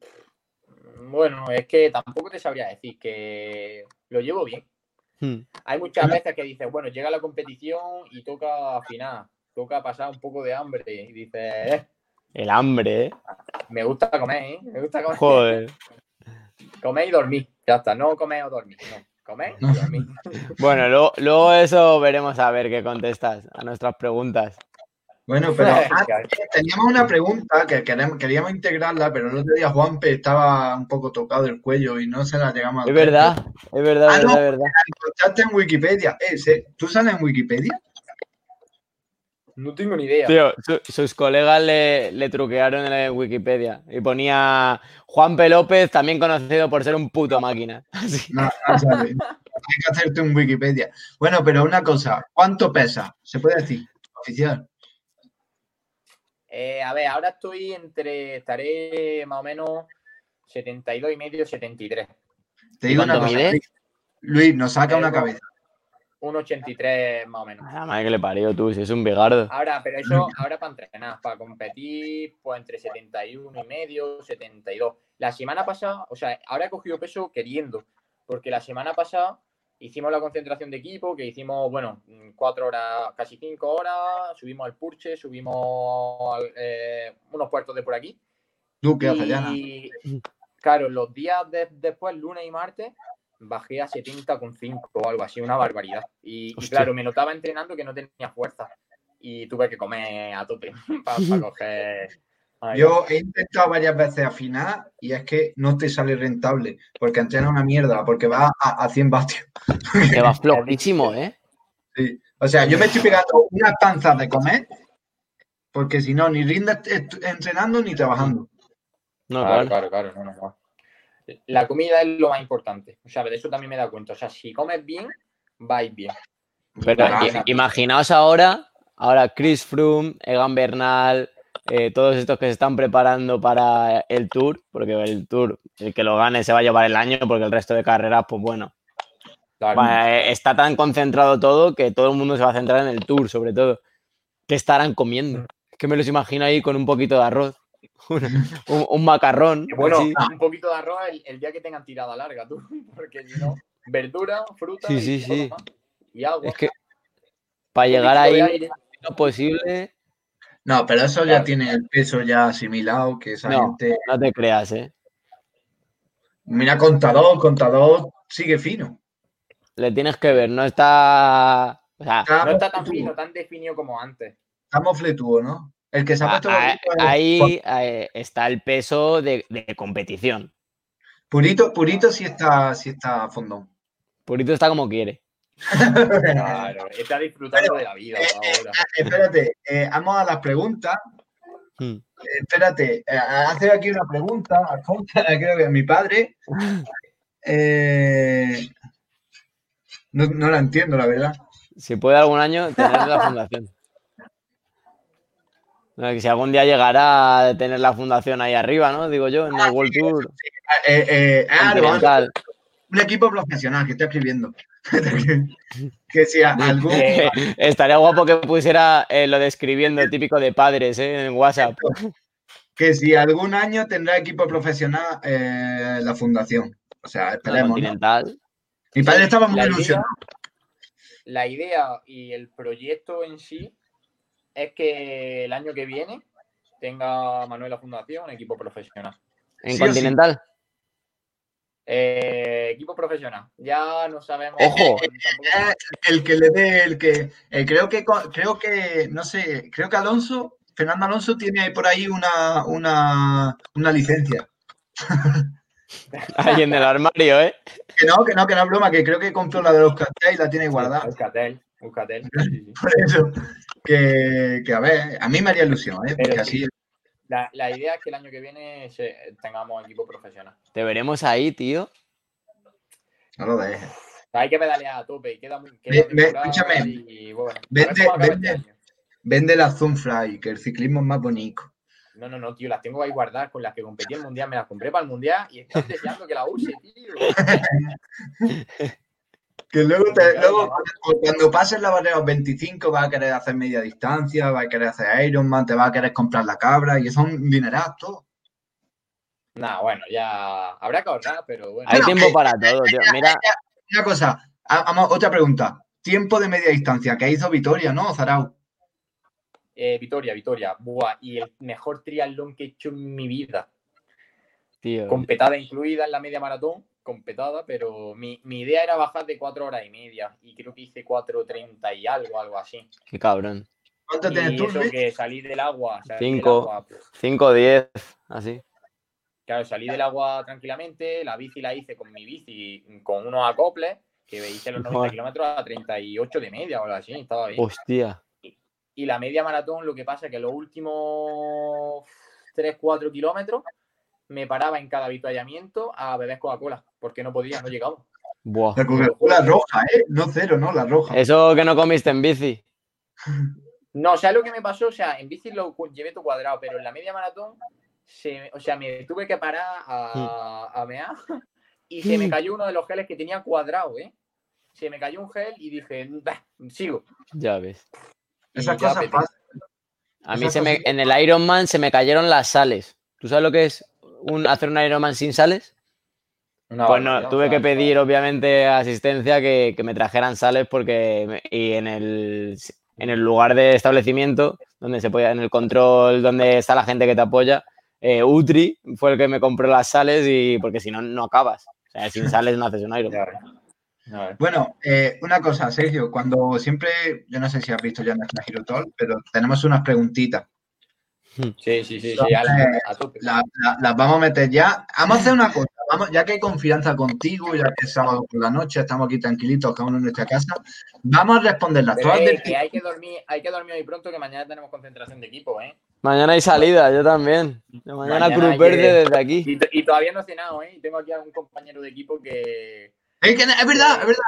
bueno, es que tampoco te sabría decir que lo llevo bien. Hmm. Hay muchas veces que dices, bueno, llega la competición y toca afinar, toca pasar un poco de hambre y dices, "Eh, El hambre, ¿eh? me gusta comer, ¿eh? Me gusta comer. Joder. Comer y dormir, ya está, no comer o dormir, no, comer y dormir. Bueno, luego, luego eso veremos a ver qué contestas a nuestras preguntas. Bueno, pero antes teníamos una pregunta que queremos, queríamos integrarla, pero el otro día Juanpe estaba un poco tocado el cuello y no se la llegamos a Es verdad, es verdad, Ah, es no. verdad, es verdad. Encontraste en Wikipedia. Eh, ¿se- ¿Tú sales en Wikipedia? No tengo ni idea. Tío, su- sus colegas le, le truquearon en la Wikipedia y ponía Juan P. López, también conocido por ser un puto máquina. Así. No, no sale. Hay que hacerte un Wikipedia. Bueno, pero una cosa, ¿cuánto pesa? ¿Se puede decir? Oficial. Eh, a ver, ahora estoy entre, estaré más o menos 72 y medio, 73. Te digo una cosa. mide? Luis, Luis, nos saca una cabeza. Un 83 más o menos. La madre que le parió tú, si es un bigardo. Ahora, pero eso, ahora para entrenar, para competir, pues entre 71 y medio, 72. La semana pasada, o sea, ahora he cogido peso queriendo, porque la semana pasada hicimos la concentración de equipo, que hicimos, bueno, cuatro horas, casi cinco horas, subimos al Purche, subimos al, eh, unos puertos de por aquí. Duque. Y claro, los días de- después, lunes y martes, bajé a 70,5 o algo así, una barbaridad. Y, claro, me notaba entrenando que no tenía fuerza. y tuve que comer a tope para coger. Ay, Yo he intentado varias veces afinar y es que no te sale rentable porque entrena una mierda, porque va a, a 100 vatios. Que va flojísimo, ¿eh? Sí. O sea, yo me estoy pegando unas panzas de comer porque si no, ni rindes est- entrenando ni trabajando. No, claro, claro. claro, claro, no, no, no. La comida es lo más importante. O sea, de eso también me he dado cuenta. O sea, si comes bien, vais bien. Pero imaginaos ahora, ahora Chris Froome, Egan Bernal, eh, todos estos que se están preparando para el Tour, porque el Tour, el que lo gane se va a llevar el año, porque el resto de carreras, pues bueno, va, eh, está tan concentrado todo que todo el mundo se va a centrar en el Tour, sobre todo. ¿Qué estarán comiendo? Es que me los imagino ahí con un poquito de arroz, un, un- un macarrón. Bueno, así. un poquito de arroz el, el día que tengan tirada larga, tú. Porque si no, verdura, fruta Sí, y, sí, poco sí. más. y agua. Es que para llegar ahí lo posible, No, pero eso ya Claro. tiene el peso ya asimilado, que esa No. gente. no te creas, ¿eh? Mira, contador, contador sigue fino. Le tienes que ver, no está. O sea, No está tan fino, tan definido como antes. Está mofletudo, ¿no? El que se ha a- puesto a- ahí eh, está el peso de, de competición. Purito, Purito sí está, sí está fondón. Purito está como quiere. Claro, está disfrutando Pero, de la vida eh, ahora. Espérate, eh, vamos a las preguntas. Hmm. Eh, Espérate, eh, hacer aquí una pregunta. Creo que mi padre. eh, no, no la entiendo, la verdad. Si puede algún año tener la fundación. No, que Si algún día llegará a tener la fundación ahí arriba, ¿no? Digo yo, en el World Tour Eh, eh, ah, un equipo profesional que está escribiendo. que si a- algún. Eh, Estaría guapo que pusiera eh, lo de escribiendo típico de padres ¿eh? en WhatsApp. que si algún año tendrá equipo profesional eh, la fundación. O sea, esperemos. ¿no? continental. Mi padre estaba muy la idea, ilusionado. la idea y el proyecto en sí es que el año que viene tenga Manuela Fundación equipo profesional. En Sí o sí. continental. Eh, equipo profesional. Ya no sabemos. Ojo. tampoco- Eh, el que le dé, el que. eh, creo que creo que, no sé, creo que Alonso, Fernando Alonso tiene por ahí una, una, una licencia. Ahí en el armario, ¿eh? Que no, que no, que no es broma, que creo que compró la de los carteles y la tiene guardada. Sí, sí. Por eso, que, que a ver, a mí me haría ilusión, ¿eh? Porque Pero así. La, la idea es que el año que viene se- tengamos equipo profesional. Te veremos ahí, tío. No lo dejes. Hay que pedalear a tope y queda muy. Queda ve- escúchame. y, bueno, Vende- acaba este vende-. Vende la Zoomfly, que el ciclismo es más bonito. No, no, no, tío, las tengo ahí guardadas con las que competí en el mundial. Me las compré para el mundial y están deseando que la use, tío. Que luego, te- luego cuando- pases la barrera 25 vas a querer hacer media distancia, vas a querer hacer Ironman, te vas a querer comprar la cabra y eso es un dineral todo. Nah, bueno, ya habrá que ahorrar, pero bueno. Hay Bueno, tiempo eh, para todo, tío. Mira, Una cosa, otra pregunta. Tiempo de media distancia que hizo Vitoria, ¿no? Zarau. Eh, Vitoria, Vitoria. Buah, y el mejor triatlón que he hecho en mi vida. tío. Competada incluida en la media maratón, competada, pero mi, mi idea era bajar de 4 horas y media. Y creo que hice 4.30 y algo, algo así. Qué cabrón. ¿Cuánto Y tienes tú, que salí del agua. salí del Cinco. agua, 5 10, así. Claro, salí del agua tranquilamente, la bici la hice con mi bici, con unos acoples, que hice los 90 Joder. kilómetros a 38 de media o algo así, estaba bien. Hostia. Y la media maratón, lo que pasa es que los últimos 3-4 kilómetros me paraba en cada avituallamiento a beber Coca-Cola, porque no podía, no llegaba. Buah. La Coca-Cola roja, ¿eh? No cero, ¿no? La roja. Eso que no comiste en bici. No, o sea, lo que me pasó, o sea, en bici lo llevé todo cuadrado, pero en la media maratón, se, o sea, me tuve que parar a, a mear y se me cayó uno de los geles que tenía cuadrado, ¿eh? Se me cayó un gel y dije, "Bah, sigo. Ya ves. Y Esas ya cosas pasan. A mí se me, en el Ironman se me cayeron las sales. ¿Tú sabes lo que es un, hacer un Ironman sin sales? Una Pues no, tuve que pedir obviamente asistencia que, que me trajeran sales porque me- y en el, en el lugar de establecimiento donde se podía, en el control donde está la gente que te apoya, eh, Utri fue el que me compró las sales y porque si no no acabas. O sea, sin sales no haces un Ironman. Bueno, eh, una cosa, Sergio, cuando siempre, yo no sé si has visto ya nuestra Girotol, pero tenemos unas preguntitas. Sí, sí, sí, sí, a, la- a tope. La- la- las vamos a meter ya. Vamos a hacer una cosa, vamos, ya que hay confianza contigo, ya que es sábado por la noche, estamos aquí tranquilitos, cada uno en nuestra casa, vamos a responderlas. Todas es que hay que dormir, hay que dormir hoy pronto que mañana tenemos concentración de equipo, ¿eh? Mañana hay salida, yo también. Mañana, Mañana Cruz Verde que- desde aquí. Y, to- y todavía no he cenado, ¿eh? Y tengo aquí a un compañero de equipo que. Es, que es verdad, es verdad.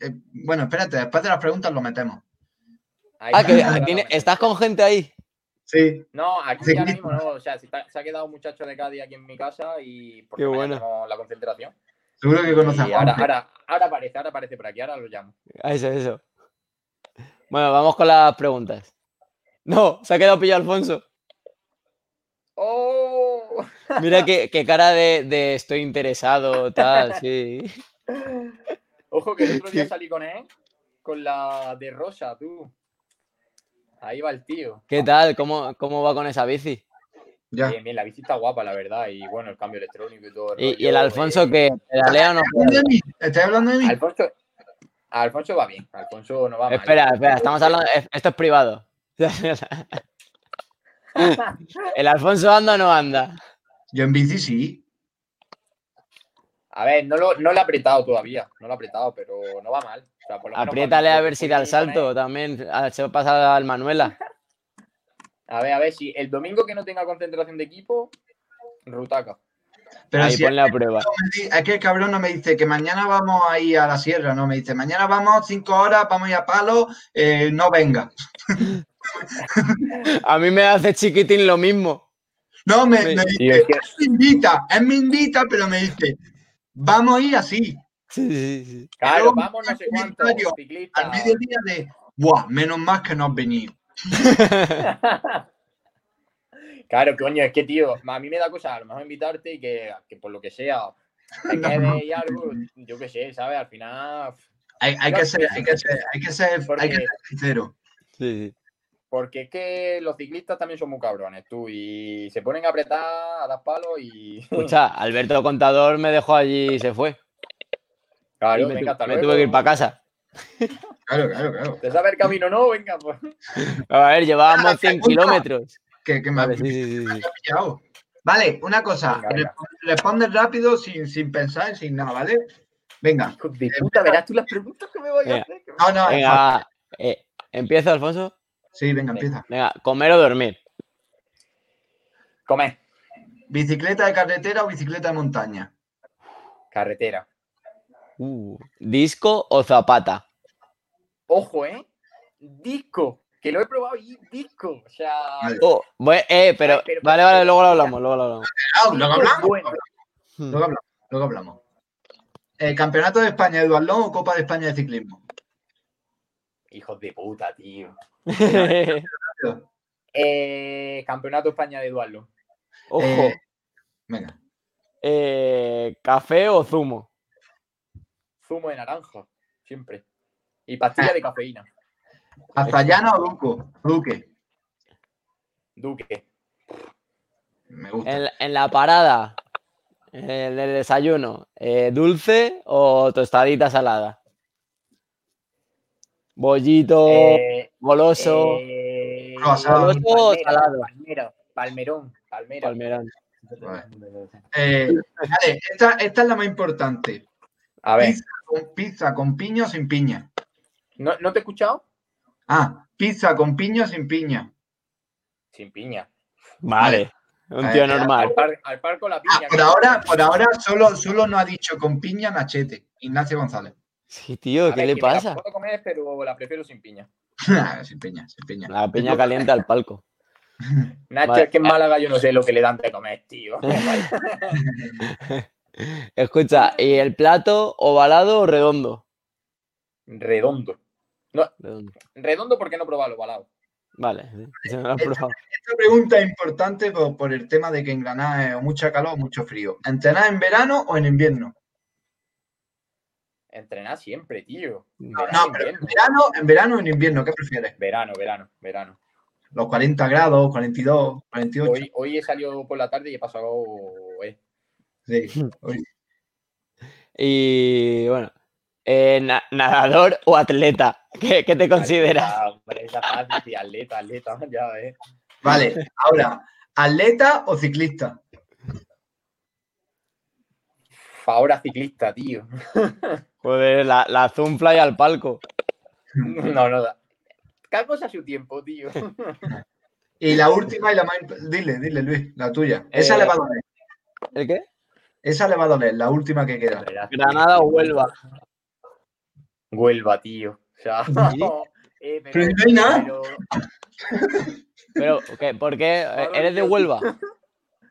Eh, bueno, espérate, después de las preguntas lo metemos. Ahí Ah, está, que estás con gente ahí. Sí. No, aquí Sí. ahora mismo no. O sea, se, está- se ha quedado un muchacho de Cádiz aquí en mi casa y porque Qué bueno. tenemos la concentración. Seguro que conoces Y a ahora, ahora, ahora aparece, ahora aparece por aquí, ahora lo llamo. Ah, Eso, eso. Bueno, vamos con las preguntas. No, se ha quedado pillado Alfonso. ¡Oh! Mira qué, qué cara de, de estoy interesado, tal, sí. Ojo que el otro día salí con él, con la de Rosa, tú. Ahí va el tío. ¿Qué tal? ¿Cómo, cómo va con esa bici? Ya. Bien, bien, la bici está guapa, la verdad. Y bueno, el cambio electrónico y todo. ¿Y, rollo, y el Alfonso eh, que pedalea o no ¿Estás hablando de mí? ¿Estás hablando de mí? Alfonso, Alfonso va bien. Alfonso no va mal. Espera, espera, estamos hablando. es- Esto es privado. ¿El Alfonso anda o no anda? Yo en bici sí. A ver, no lo, no lo he apretado todavía. No lo he apretado, pero no va mal. O sea, por lo menos Apriétale a ver si da el salto también. a- Se pasa al Manuela. A ver, a ver, si el domingo que no tenga concentración de equipo, Rutaca. Pero Ahí si ponle a prueba. es que el cabrón no me dice que mañana vamos a ir a la sierra, no me dice, mañana vamos cinco horas, vamos a ir a palo, eh, no venga. A mí me hace chiquitín lo mismo. No, me, dice, es que- me invita, él me invita, pero me dice, vamos a ir así, Sí, sí, sí. Claro, vamos no sé comentario ciclistas. al mediodía de, buah, menos mal que no has venido. Claro, coño, es que, tío, a mí me da cosa a lo mejor invitarte y que, que por lo que sea, te quede y algo, yo qué sé, ¿sabes? Al final, Hay, hay que ser, hay que ser, hay que ser, Porque- hay que ser sincero. Sí, sí. porque es que los ciclistas también son muy cabrones, tú, y se ponen a apretar, a dar palos y... Escucha, Alberto Contador me dejó allí y se fue. Claro, Y me, venga, tu- me tuve que ir para casa. Claro, claro, claro. ¿Te sabe el camino? No, venga, pues. A ver, llevábamos Ah, 100 pregunta. kilómetros. Que, que me Vale, ha sí, sí, sí, pillado. Vale, una cosa, Venga, venga. resp- responde rápido sin, sin pensar, sin nada, ¿vale? Venga. Hijo de puta, verás tú las preguntas que me voy a hacer. me- No, no. Venga. Eh, ¿Empiezo, Alfonso? Sí, venga, empieza. Venga, ¿comer o dormir? Comer. ¿Bicicleta de carretera o bicicleta de montaña? Carretera. Uh, ¿Disco o zapata? Ojo, ¿eh? Disco. Que lo he probado y disco. O sea... Vale. Oh, eh, pero, Ay, pero- vale, vale, luego lo hablamos, luego lo hablamos. Ah, luego hablamos. Hmm. Luego hablamos. Luego hablamos. Eh, ¿Campeonato de España de duatlón o Copa de España de ciclismo? Hijos de puta, tío. Eh, Campeonato España de Dualo. Ojo, Eh, venga. eh, ¿café o zumo? Zumo de naranja. Siempre. Y pastilla de cafeína. ¿Azayana o Duco? Duque. Duque. Me gusta. En, la- en la parada, en el desayuno, eh, ¿dulce o tostadita salada? Bollito, Eh, goloso, eh, o salado. palmero, palmerón. Palmera. palmerón. Eh, vale, esta, esta es la más importante. A ver, Pizza con, pizza con piña o sin piña. ¿no, ¿no te he escuchado? Ah, pizza con piña o sin piña. Sin piña. Vale, un tío ya, normal. Al, par, al par con la Ah, piña. por ahora, por ahora solo, solo nos ha dicho con piña Nachete, Ignacio González. Sí, tío, ¿qué ver, le me la pasa? puedo comer, pero la prefiero sin piña. sin piña, sin piña. La piña caliente al palco. Nacho, Vale. es que en Málaga yo no sé lo que le dan de comer, tío. Escucha, ¿y el plato ovalado o redondo? Redondo. Redondo. Redondo porque no he probado lo ovalado. Vale, se me lo. Esta pregunta es importante por, por el tema de que en Granada es o mucha calor o mucho frío. ¿Entrenar en verano o en invierno? Entrenar siempre, tío. No, Verano, No, pero en verano, en verano o en invierno, ¿qué prefieres? Verano, verano, verano. Los 40 grados, 42, 48. Hoy, hoy he salido por la tarde y he pasado. eh, Sí, hoy. Y bueno, Eh, na- ¿Nadador o atleta? ¿Qué, qué te consideras? Hombre, esa fácil, sí, atleta, atleta, ya ves. Vale, ahora, ¿atleta o ciclista? Ahora ciclista, tío. Joder, la, la Zoomfly al palco. No, no. da. Cada cosa a su tiempo, tío. Y la última y la más... Dile, dile, Luis, la tuya. Esa Eh, le va a doler. ¿El qué? Esa le va a doler, la última que queda. Granada o Huelva. Huelva, tío. O sea, Sí. eh, Pero no hay nada. pero- Pero, ¿qué? ¿por qué? Eh, ¿Eres de Huelva?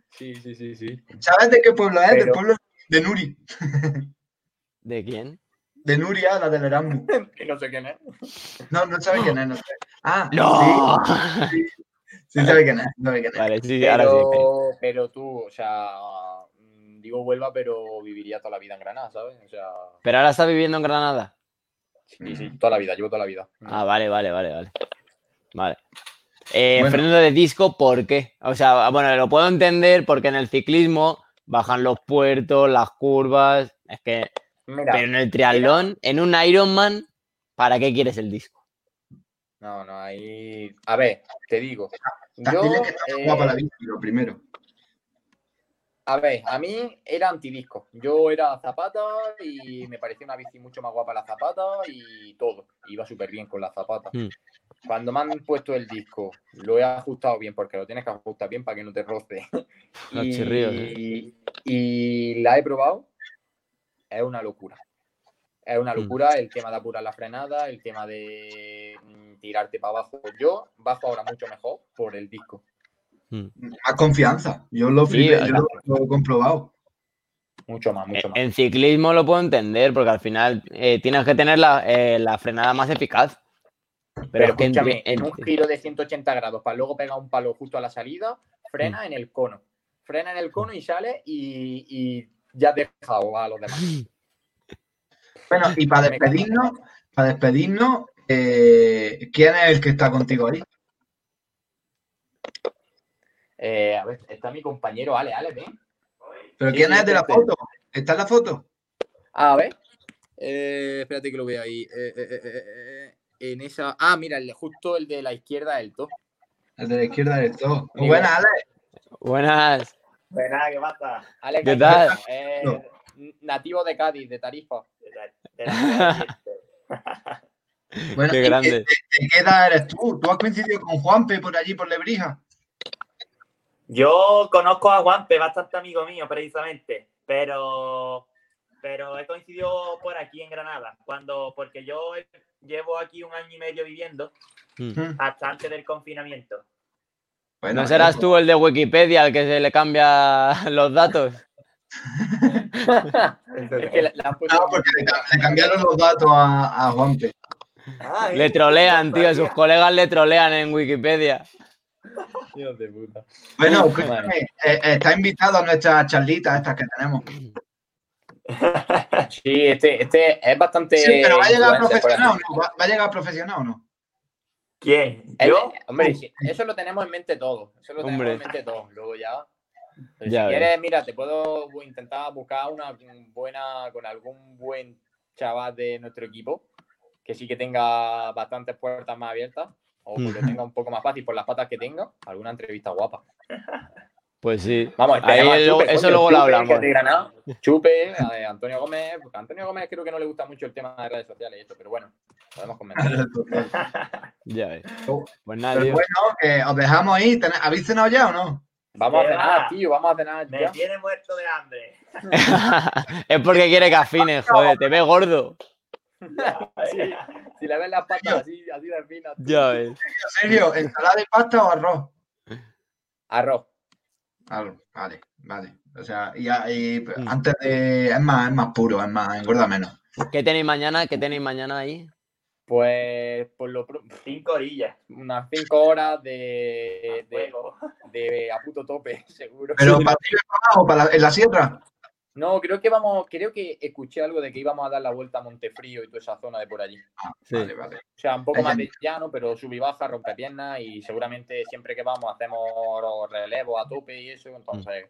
Sí, sí, sí, sí. ¿Sabes de qué pueblo es? Del pueblo de Nuri. ¿De quién? De Nuria, la del Erasmus. Que no sé quién es. No, no sabe quién es, no sé. Ah, ¡No! sí, sí sabe quién es, sabe quién es. Vale, sí, ahora sí. Pero, pero tú, o sea, digo Huelva, pero viviría toda la vida en Granada, ¿sabes? O sea, Pero ahora está viviendo en Granada. sí, sí, toda la vida, llevo toda la vida. Ah, vale, vale, vale, vale. Vale. Eh, Bueno. Freno de disco, ¿por qué? O sea, bueno, lo puedo entender porque en el ciclismo bajan los puertos, las curvas. Es que. Mira, Pero en el triatlón, en un Ironman, ¿para qué quieres el disco? no, no, ahí. A ver, te digo. Dile Yo, que está eh, guapa la bici, lo primero. A ver, a mí era antidisco. Yo era zapata y me parecía una bici mucho más guapa la zapata y todo. Iba súper bien con la zapata. Mm. Cuando me han puesto el disco, lo he ajustado bien porque lo tienes que ajustar bien para que no te roce. Y, chirríos, ¿eh? y la he probado. Es una locura. Es una Mm. locura el tema de apurar la frenada, el tema de mm, tirarte para abajo. Yo bajo ahora mucho mejor por el disco. Más confianza. Yo lo, Sí, flipé, yo lo, lo he comprobado. Mucho más, mucho En, más. en ciclismo lo puedo entender porque al final eh, tienes que tener la, eh, la frenada más eficaz. Pero, Pero es que en- escúchame, en- en un giro de 180 grados para luego pegar un palo justo a la salida, Mm. frena en el cono. Frena en el cono y sale y, y ya has dejado a los demás. Bueno, y para despedirnos, para despedirnos, eh, ¿quién es el que está contigo ahí? Eh, a ver, está mi compañero Ale, Ale, ven. ¿Pero Sí, quién es de la foto? ¿Está en la foto? Ah, a ver. Eh, espérate que lo vea ahí. Eh, eh, eh, en esa. Ah, mira, el de- justo el de la izquierda del top. El de la izquierda del todo. Amigo. Buena, Ale. Buenas. Nada, ¿qué pasa? Ale, ¿Qué tal? eh, No. nativo de Cádiz, de Tarifa. De la- de la- Bueno, Qué ¿y grande. ¿De, de qué edad eres tú? ¿Tú has coincidido con Juanpe por allí, por Lebrija? Yo conozco a Juanpe, bastante amigo mío, precisamente, pero, pero he coincidido por aquí en Granada, cuando, porque yo llevo aquí un año y medio viviendo Mm. hasta antes del confinamiento. Bueno, ¿No serás eh, tú el de Wikipedia al que se le cambia los datos? Es que la, la han puesto No, porque le, ca- le cambiaron los datos a, a Juanpe. Ah, Le ¿eh? trolean, tío. Sus colegas le trolean en Wikipedia. Hijos de puta. Bueno, Vale. escúchame, eh, está invitado a nuestras charlitas estas que tenemos. Sí, este, este es bastante. Sí, pero va a llegar profesional o no? ¿Va, va a llegar profesional o no? ¿Quién? ¿Yo? hombre, eso lo tenemos en mente todo. Eso lo tenemos Hombre. en mente todo. Luego ya. Pero Ya si ves. quieres, mira, te puedo intentar buscar una buena, con algún buen chaval de nuestro equipo, que sí que tenga bastantes puertas más abiertas, o que lo Mm. tenga un poco más fácil por las patas que tenga, alguna entrevista guapa. Pues sí. Vamos, Ahí a eso coño, luego lo hablamos. Granada. Chupe, a de Antonio Gómez, porque a Antonio Gómez creo que no le gusta mucho el tema de redes sociales y esto, pero bueno, podemos comentar. Ya ves. Oh, Pues nada, tío. bueno, que os dejamos ahí. ¿Ten- ¿Habéis cenado ya o no? Vamos a ¿Qué cenar, va? tío, vamos a cenar Me ya. tiene muerto de hambre. es porque quiere que afines, joder. Te ve gordo. Sí, si le ves las patas así, así de finas. tío. Ya ves. ¿En serio? ¿Ensalada de pasta o arroz? Arroz. Arroz, vale, vale. O sea, y, y Mm. antes de. Es más, es más puro, es más, engorda menos. ¿Qué tenéis mañana? ¿Qué tenéis mañana ahí? Pues por lo Cinco orillas. unas 5 horas de, de, Fuego. de a puto tope, seguro. Pero para y para abajo, para la- en la sierra. No, creo que vamos, creo que escuché algo de que íbamos a dar la vuelta a Montefrío y toda esa zona de por allí. Sí. Vale, vale. O sea, un poco más de llano, pero sub y baja, rompepiernas y seguramente siempre que vamos hacemos los relevos a tope y eso, entonces...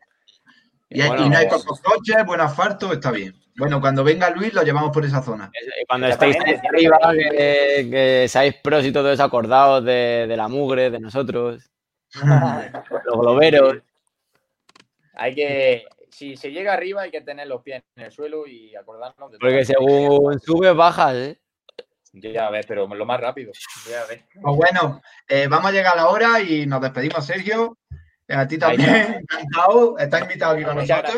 Y, Bueno, y no hay pues- pocos coches, buen asfalto, está bien. Bueno, cuando venga Luis lo llevamos por esa zona. Cuando estéis arriba, que, que seáis pros y todo eso, acordaos de, de la mugre, de nosotros, los globeros. Hay que, si se llega arriba, hay que tener los pies en el suelo y acordarnos de todo. Porque según subes, bajas, ¿eh? Ya ves, pero lo más rápido. Ya ves. Pues bueno, eh, vamos a llegar a la hora y nos despedimos, Sergio. Eh, A ti también, encantado. Estás invitado aquí con nosotros.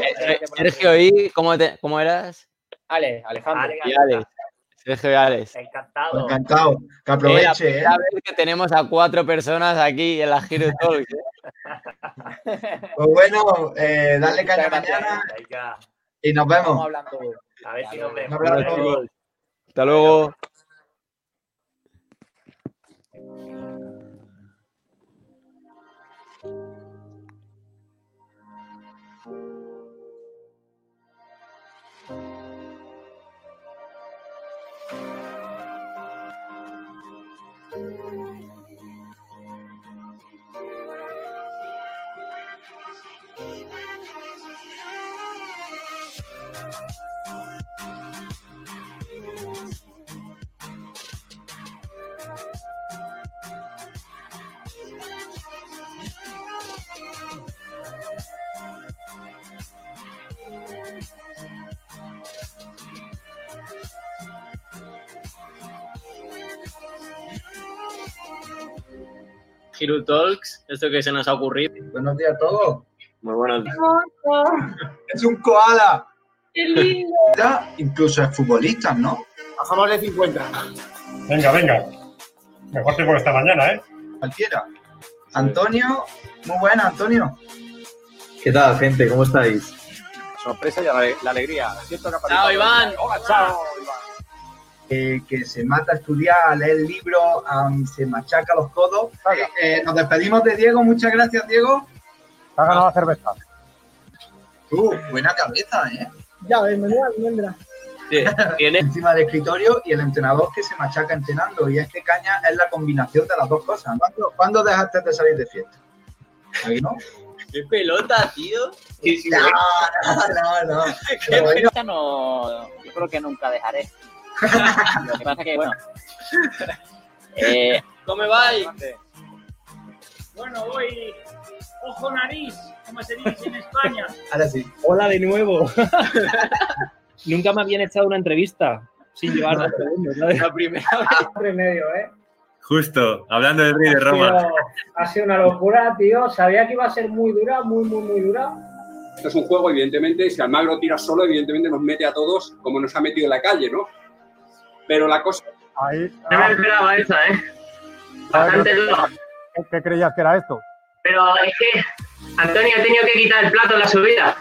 Sergio, ¿y cómo, te- cómo eras? Ale, Alejandro. Ale. Sergio y Alex. Encantado. Encantado. Que Es la aproveche. ¿eh? vez que tenemos a cuatro personas aquí en la Giro Talks. ¿eh? Pues bueno, eh, darle caña mañana y nos vemos. hablando. a ver si nos vemos. Hasta luego. Hero Talks, esto que se nos ha ocurrido. Buenos días a todos. Muy bueno. Es un koala. ¡Qué lindo! Incluso es futbolista, ¿no? Bajámosle 50. Venga, venga. Mejor tiempo que esta mañana, ¿eh? Cualquiera. Antonio, muy buena, Antonio. ¿Qué tal, gente? ¿Cómo estáis? Sorpresa y la, la alegría. Siento que ha Chao, Iván. Hola, chao, Iván. Eh, que se mata a estudiar, a leer libros, am, se machaca los codos. Eh, nos despedimos de Diego. Muchas gracias, Diego. Te ha ganado la cerveza. Uh, buena cabeza, ¿eh? Ya, bienvenida, almendra. Sí, Tiene Encima del escritorio y el entrenador que se machaca entrenando. Y este caña es la combinación de las dos cosas. ¿Cuándo, cuándo dejaste de salir de fiesta? Ahí no. qué pelota, tío. Sí, sí, No, no, no, no. Bueno, Esta no, yo creo que nunca dejaré. Lo que pasa que, bueno, eh, ¿Cómo vais? Bueno, voy ojo nariz, como se dice en España. ahora sí. Hola de nuevo. Nunca me habían echado una entrevista sin llevar dos segundos, ¿sabes? La primera Remedio, ¿eh? Justo, hablando del rey de Roma. ha sido una locura, tío. Sabía que iba a ser muy dura, muy, muy, muy dura. Esto es un juego, evidentemente. Si Almagro tira solo, evidentemente nos mete a todos como nos ha metido en la calle, ¿no? Pero la cosa. Ahí. No me esperaba esa, ¿eh? Bastante dura. ¿Qué creías que era esto? Pero es que Antonio ha tenido que quitar el plato en la subida.